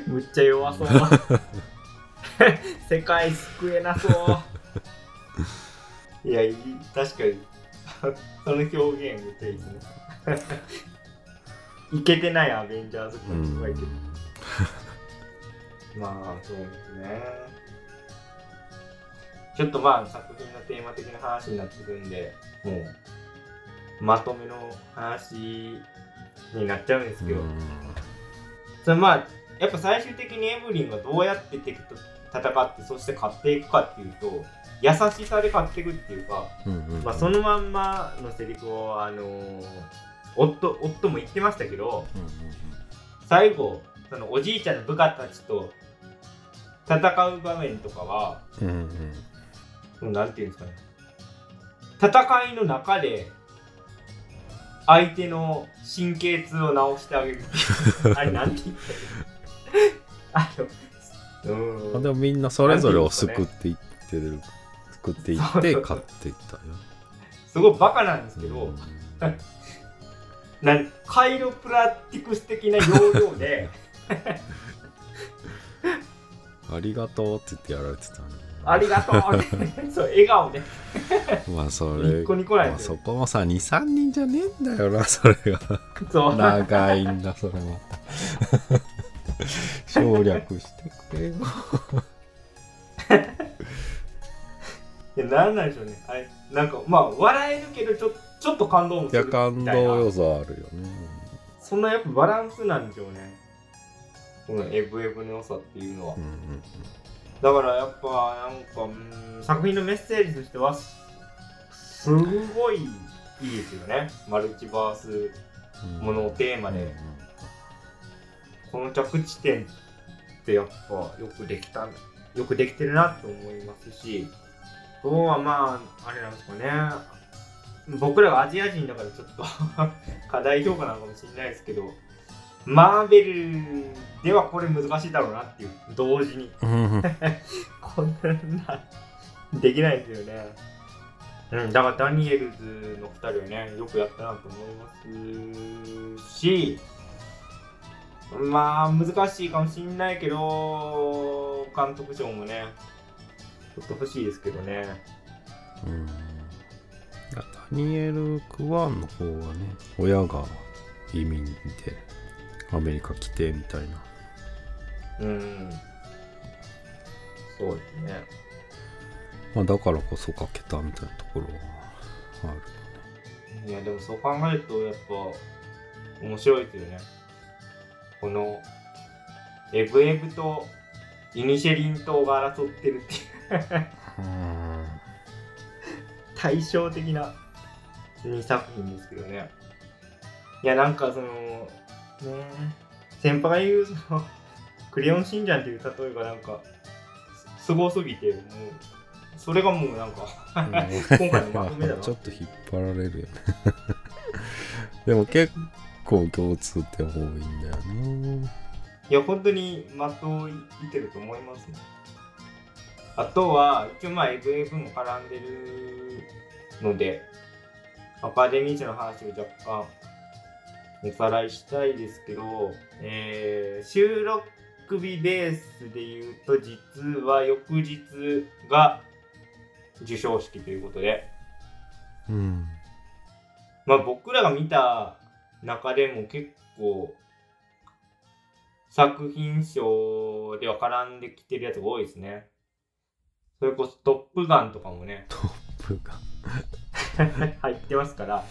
B: むっちゃ弱そう。世界救えなそう。いやいい確かに。その表現めっちゃいいですね。いけてないアベンジャーズ
A: う
B: 感すごいけど。
A: ん。
B: まあそうですねちょっとまあ作品のテーマ的な話になってくるんでもうまとめの話になっちゃうんですけど、それまあやっぱ最終的にエブリンがどうやって敵と戦ってそして勝っていくかっていうと優しさで勝っていくっていうか、まあ、そのまんまのセリフをあのー夫夫も言ってましたけど最後そのおじいちゃんの部下たちと戦う場面とかは
A: うんうん
B: なんていうんですかね。戦いの中で相手の神経痛を治してあげる。[LAUGHS] あれなんて言ったらあのうーん。
A: あでもみんなそれぞれを救っていってる、救っていって勝っていったよ。
B: すごいバカなんですけど、
A: うん。
B: なんカイロプラティクス的な要領で。[LAUGHS]
A: ありがとうって言ってやられてたね。
B: ありがとう。[LAUGHS] そう笑顔で [LAUGHS]
A: まあそれ、
B: ニッコニコ
A: そこもさ、2、3人じゃねえんだよな、[LAUGHS] それが。
B: そう。
A: 長いんだ、それまた。省略してくれよ。
B: いやなんなんでしょうね。あれなんかまあ笑えるけどちょちょっと感動もするみたい
A: 感
B: な
A: 動要素あるよね。
B: そんなやっぱバランスなんでしょうね。このエブエブの良さっていうのは。
A: うんうん
B: だからやっぱなんかうん作品のメッセージとしてはすごいいいですよね。マルチバースものをテーマで、この着地点ってやっぱよくできたよくできてるなと思いますしあとはまああれなんですかね。僕らがアジア人だからちょっと [LAUGHS] 課題評価なのかもしれないですけどマーベルではこれ難しいだろうなっていう同時に。
A: うんうん。[LAUGHS]
B: こんなできないですよね。うん、だからダニエルズの2人はね、よくやったなと思いますし、まあ難しいかもしんないけど、監督賞もね、ちょっと欲しいですけどね。
A: うん。ダニエル・クワンの方はね親が移民でアメリカ来てみたいな
B: うん。そうですね。
A: まあだからこそ書けたみたいなところはある
B: いや、でもそう考えると、やっぱ、面白いですよね。この、エブエブとイニシェリン島が争ってるっていう。
A: うん
B: 対照的な2作品ですけどね。いや、なんかその、ね。先輩が言う、その、[LAUGHS] クレヨンしんちゃんっていう例えがなんか、すすごすぎて、もう、それがもうなんか、今回のまとめだな
A: ちょっと引っ張られるよね。[LAUGHS] でも結構共通点多いんだよね
B: いや、本当に的をいてると思いますね。あとは、一応まあ、エブエブも絡んでるので、アカデミー賞の話を若干おさらいしたいですけど、えー収録日ベースで言うと実は翌日が授賞式ということで、
A: うん。
B: まあ、僕らが見た中でも結構作品賞では絡んできてるやつが多いですね。それこそ「トップガン」とかもね。
A: トップガン。[LAUGHS]
B: 入ってますから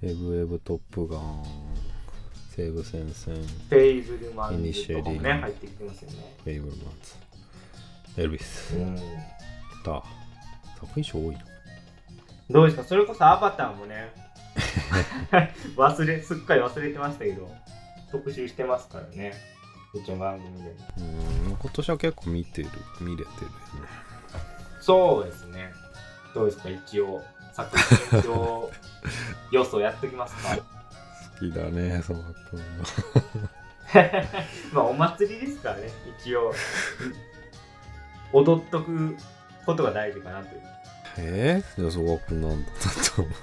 A: エブエブトップガン西部戦線
B: フェイブルマン
A: イニ
B: ズとかも
A: シェリー
B: ね入ってきてますよね。
A: フェイブルマンズ。エルビス。
B: うん。
A: だ作品賞多いな。
B: どうですか？それこそアバターもね。忘れすっかり忘れてましたけど特集してますからね。うちの番組でも。
A: うん。今年は結構見てる見れてるよね。
B: そうですね。どうですか？一応作品賞予想やっときますか。
A: 好きだねその君 [LAUGHS]
B: まあお祭りですからね一応。踊っとくことが大事かなという。
A: えー、じゃあ曽我君なんだと思う。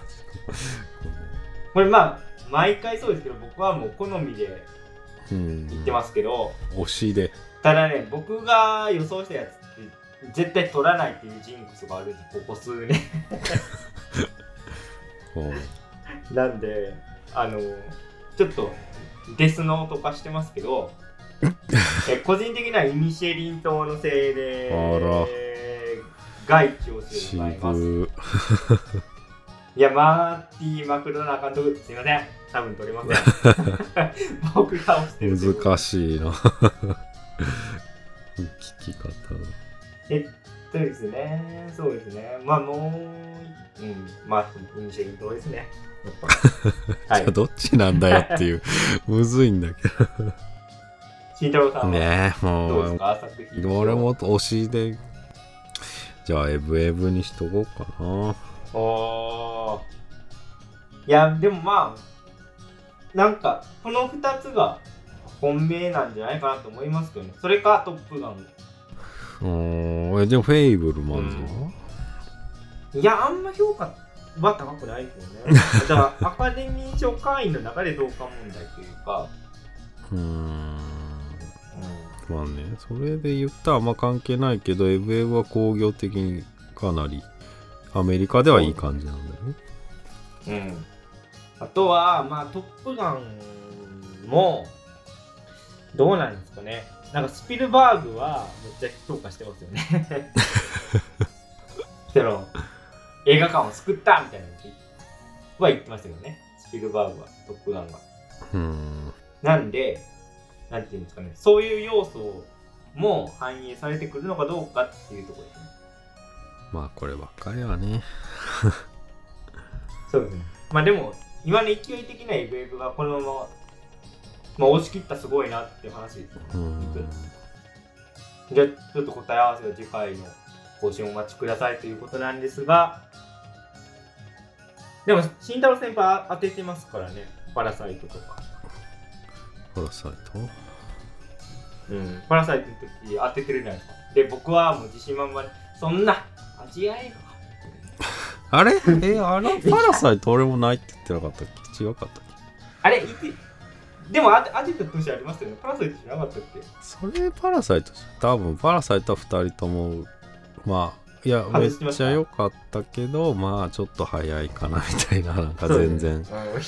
B: これまあ毎回そうですけど僕はもう好みで
A: うん。
B: 言ってますけど、
A: 推しで。
B: ただね僕が予想したやつ絶対取らないっていうジンクスがあるんですここ数年。[LAUGHS]
A: うん。
B: なんであのちょっとデスノート化してますけど [LAUGHS] え個人的にはイミシェリン島のせいで外地をす
A: シ
B: る場合ます。
A: ブ [LAUGHS]
B: いやマーティー・マクドナー監督すいません。多分取れません。僕が押してる
A: 難しいな。聞き方
B: えっとですね、そうですね。まあもう、うん、まあ、イニシェリン島ですね。[LAUGHS]
A: じゃあ
B: い。
A: どっちなんだよっていう [LAUGHS] むずいんだけ
B: 慎太郎さん
A: ねえもう。俺も推しでじゃあエブエブにしとこうかな
B: おーいや、でもまあ、なんか、この2つが本命なんじゃないかなと思いますけどね。それか、トップガン。
A: うーん。えでもフェイブルマンズは、
B: いや、あんま評価は高くないですよね。[LAUGHS] だから、アカデミー賞会員の中でどうか問題というか、
A: うーん。
B: うん。
A: まあねそれで言ったらあんま関係ないけどエブエブは工業的にかなりアメリカではいい感じなんだよね。
B: うん、あとは、まあ、トップガンも、どうなんですかね。なんか、スピルバーグはめっちゃ評価してますよね。[LAUGHS] その、映画館を救ったみたいなは言ってましたけどね。スピルバーグは、トップガンが。
A: うーん
B: なんで、なんていうんですかね、そういう要素も反映されてくるのかどうかっていうところですね。
A: まあこればっかりはね [LAUGHS]
B: そうですね。まあでも、今の勢い的なエブエブがこのまま、まあ、押し切ったすごいなっていう話です。じゃあ、ちょっと答え合わせは次回の更新をお待ちくださいということなんですが、でも、慎太郎先輩当ててますからね。パラサイトとか。
A: パラサイト？
B: うん。パラサイトの時当ててるじゃないですか。で、僕はもう自信満々に、そんな、アジア映画
A: あれ？えあのパラサイト俺もないって言ってなかったっけ？違かったっけ？
B: あれ、でも当て当てた年ありますよね。パラサイトじゃなかったっけ？
A: それパラサイト多分パラサイトは2人ともまあいやめっちゃ良かったけどまあちょっと早いかなみたいななんか全然 [LAUGHS]
B: うんい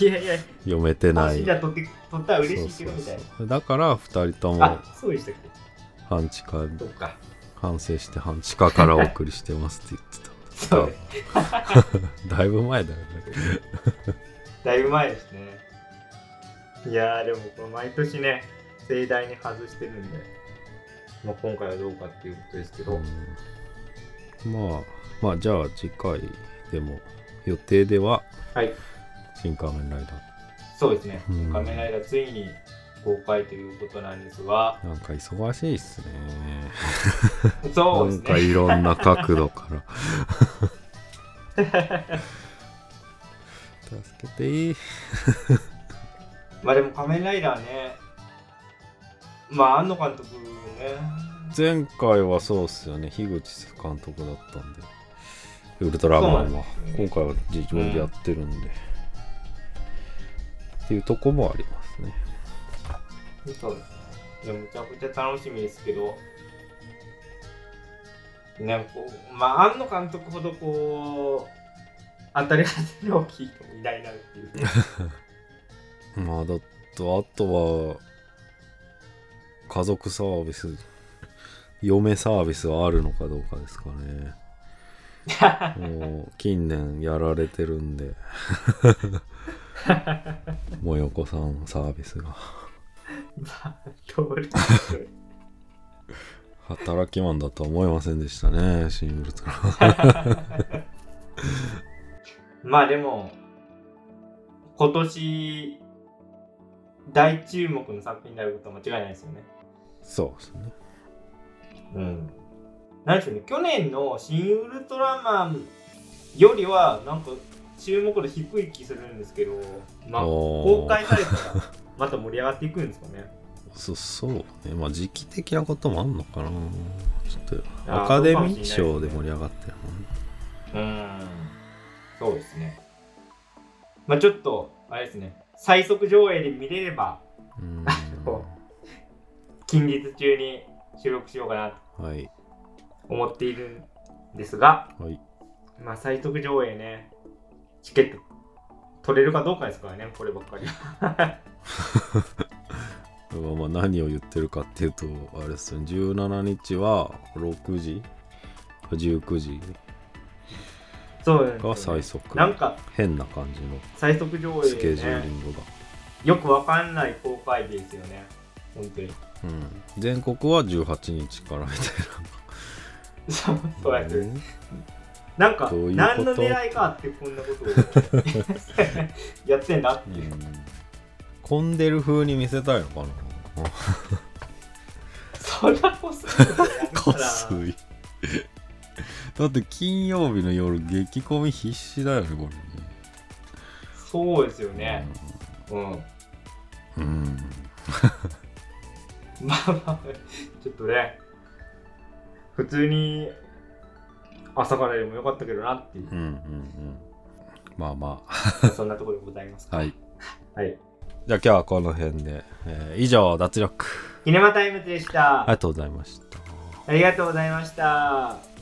B: やいや、
A: 読めてない
B: もしじゃあ取って、取ったら嬉しいけどみたいな。
A: そうそうだから2人とも半地下。反省して半地下からお送りしてますって。言ってた [LAUGHS] だいぶ前だよね [LAUGHS]
B: だいぶ前ですね。いやー、でもこれ毎年ね、盛大に外してるんで、まあ、今回はどうかっていうことですけど、
A: うんまあまあじゃあ次回でも予定では
B: はい、
A: 新仮面ライダ
B: そうですね、
A: うん。
B: 仮面ライダーついに公開ということなんですが、
A: ーなんか忙しいっすね。[LAUGHS]
B: そうですね。
A: なんかいろんな角度から。[LAUGHS] 助けていい
B: まあでも仮面ライダーね、まあ、庵野監督ね、
A: 前回はそうっすよね。樋口監督だったんで。ウルトラマンは、今回は自分でやってるんで、っていうとこもありますね。
B: そうですね。いや、むちゃくちゃ楽しみですけど、なんかこう、まあ、庵野監督ほどこう、当たり外れ大きい人もいないなっていう。[LAUGHS]
A: まあだとあとは家族サービス嫁サービスはあるのかどうかですかね。[LAUGHS] もう近年やられてるんで。[LAUGHS] もよこさんサービスが。働きマンだとは思いませんでしたねシン・ウルトラ
B: まあでも、今年、大注目の作品になることは間違いないですよね。
A: そうですね
B: うん。なんでしょうね、去年の新ウルトラマンよりは、なんか注目度低い気するんですけど、まあ、公開されたら、また盛り上がっていくんですかね。[LAUGHS]
A: そそうねまあ時期的なこともあんのかなちょっとアカデミー賞で盛り上がってるもんね
B: うん。そうですね。まあちょっと、あれですね、最速上映で見れれば、
A: うん。[LAUGHS]
B: 近日中に収録しようかなと
A: はい。
B: 思っているんですが、
A: はい。
B: まあ最速上映ね、チケット取れるかどうかですからね、こればっかり。[LAUGHS]
A: まあ何を言ってるかっていうとあれですよね17日は6時？19時
B: そう
A: が最速。
B: なんか
A: 変な感じの
B: 最速上映
A: スケジューリ
B: ね、
A: ングが、
B: よくわかんない公開日ですよね、本当に。
A: うん、全国は18日からみたい
B: そうそうやって。る。
A: な、
B: なんか何の狙いがあってこんなことを。[LAUGHS] やってんだっていう。
A: うん、混んでる風に見せたいのかな。
B: そんなこするの？やる [LAUGHS]
A: こすいだって金曜日の夜激コミ必死だよねこれね
B: そうですよね。うん。
A: うん
B: まあまあ、ちょっとね、普通に朝からでもよかったけどなっていう
A: う、んうんうんまあま
B: そんなところでございます。
A: あはい
B: はい。
A: じゃあ今日はこの辺で、えー以上脱力
B: キネマタイムズでした。
A: ありがとうございました
B: ありがとうございました。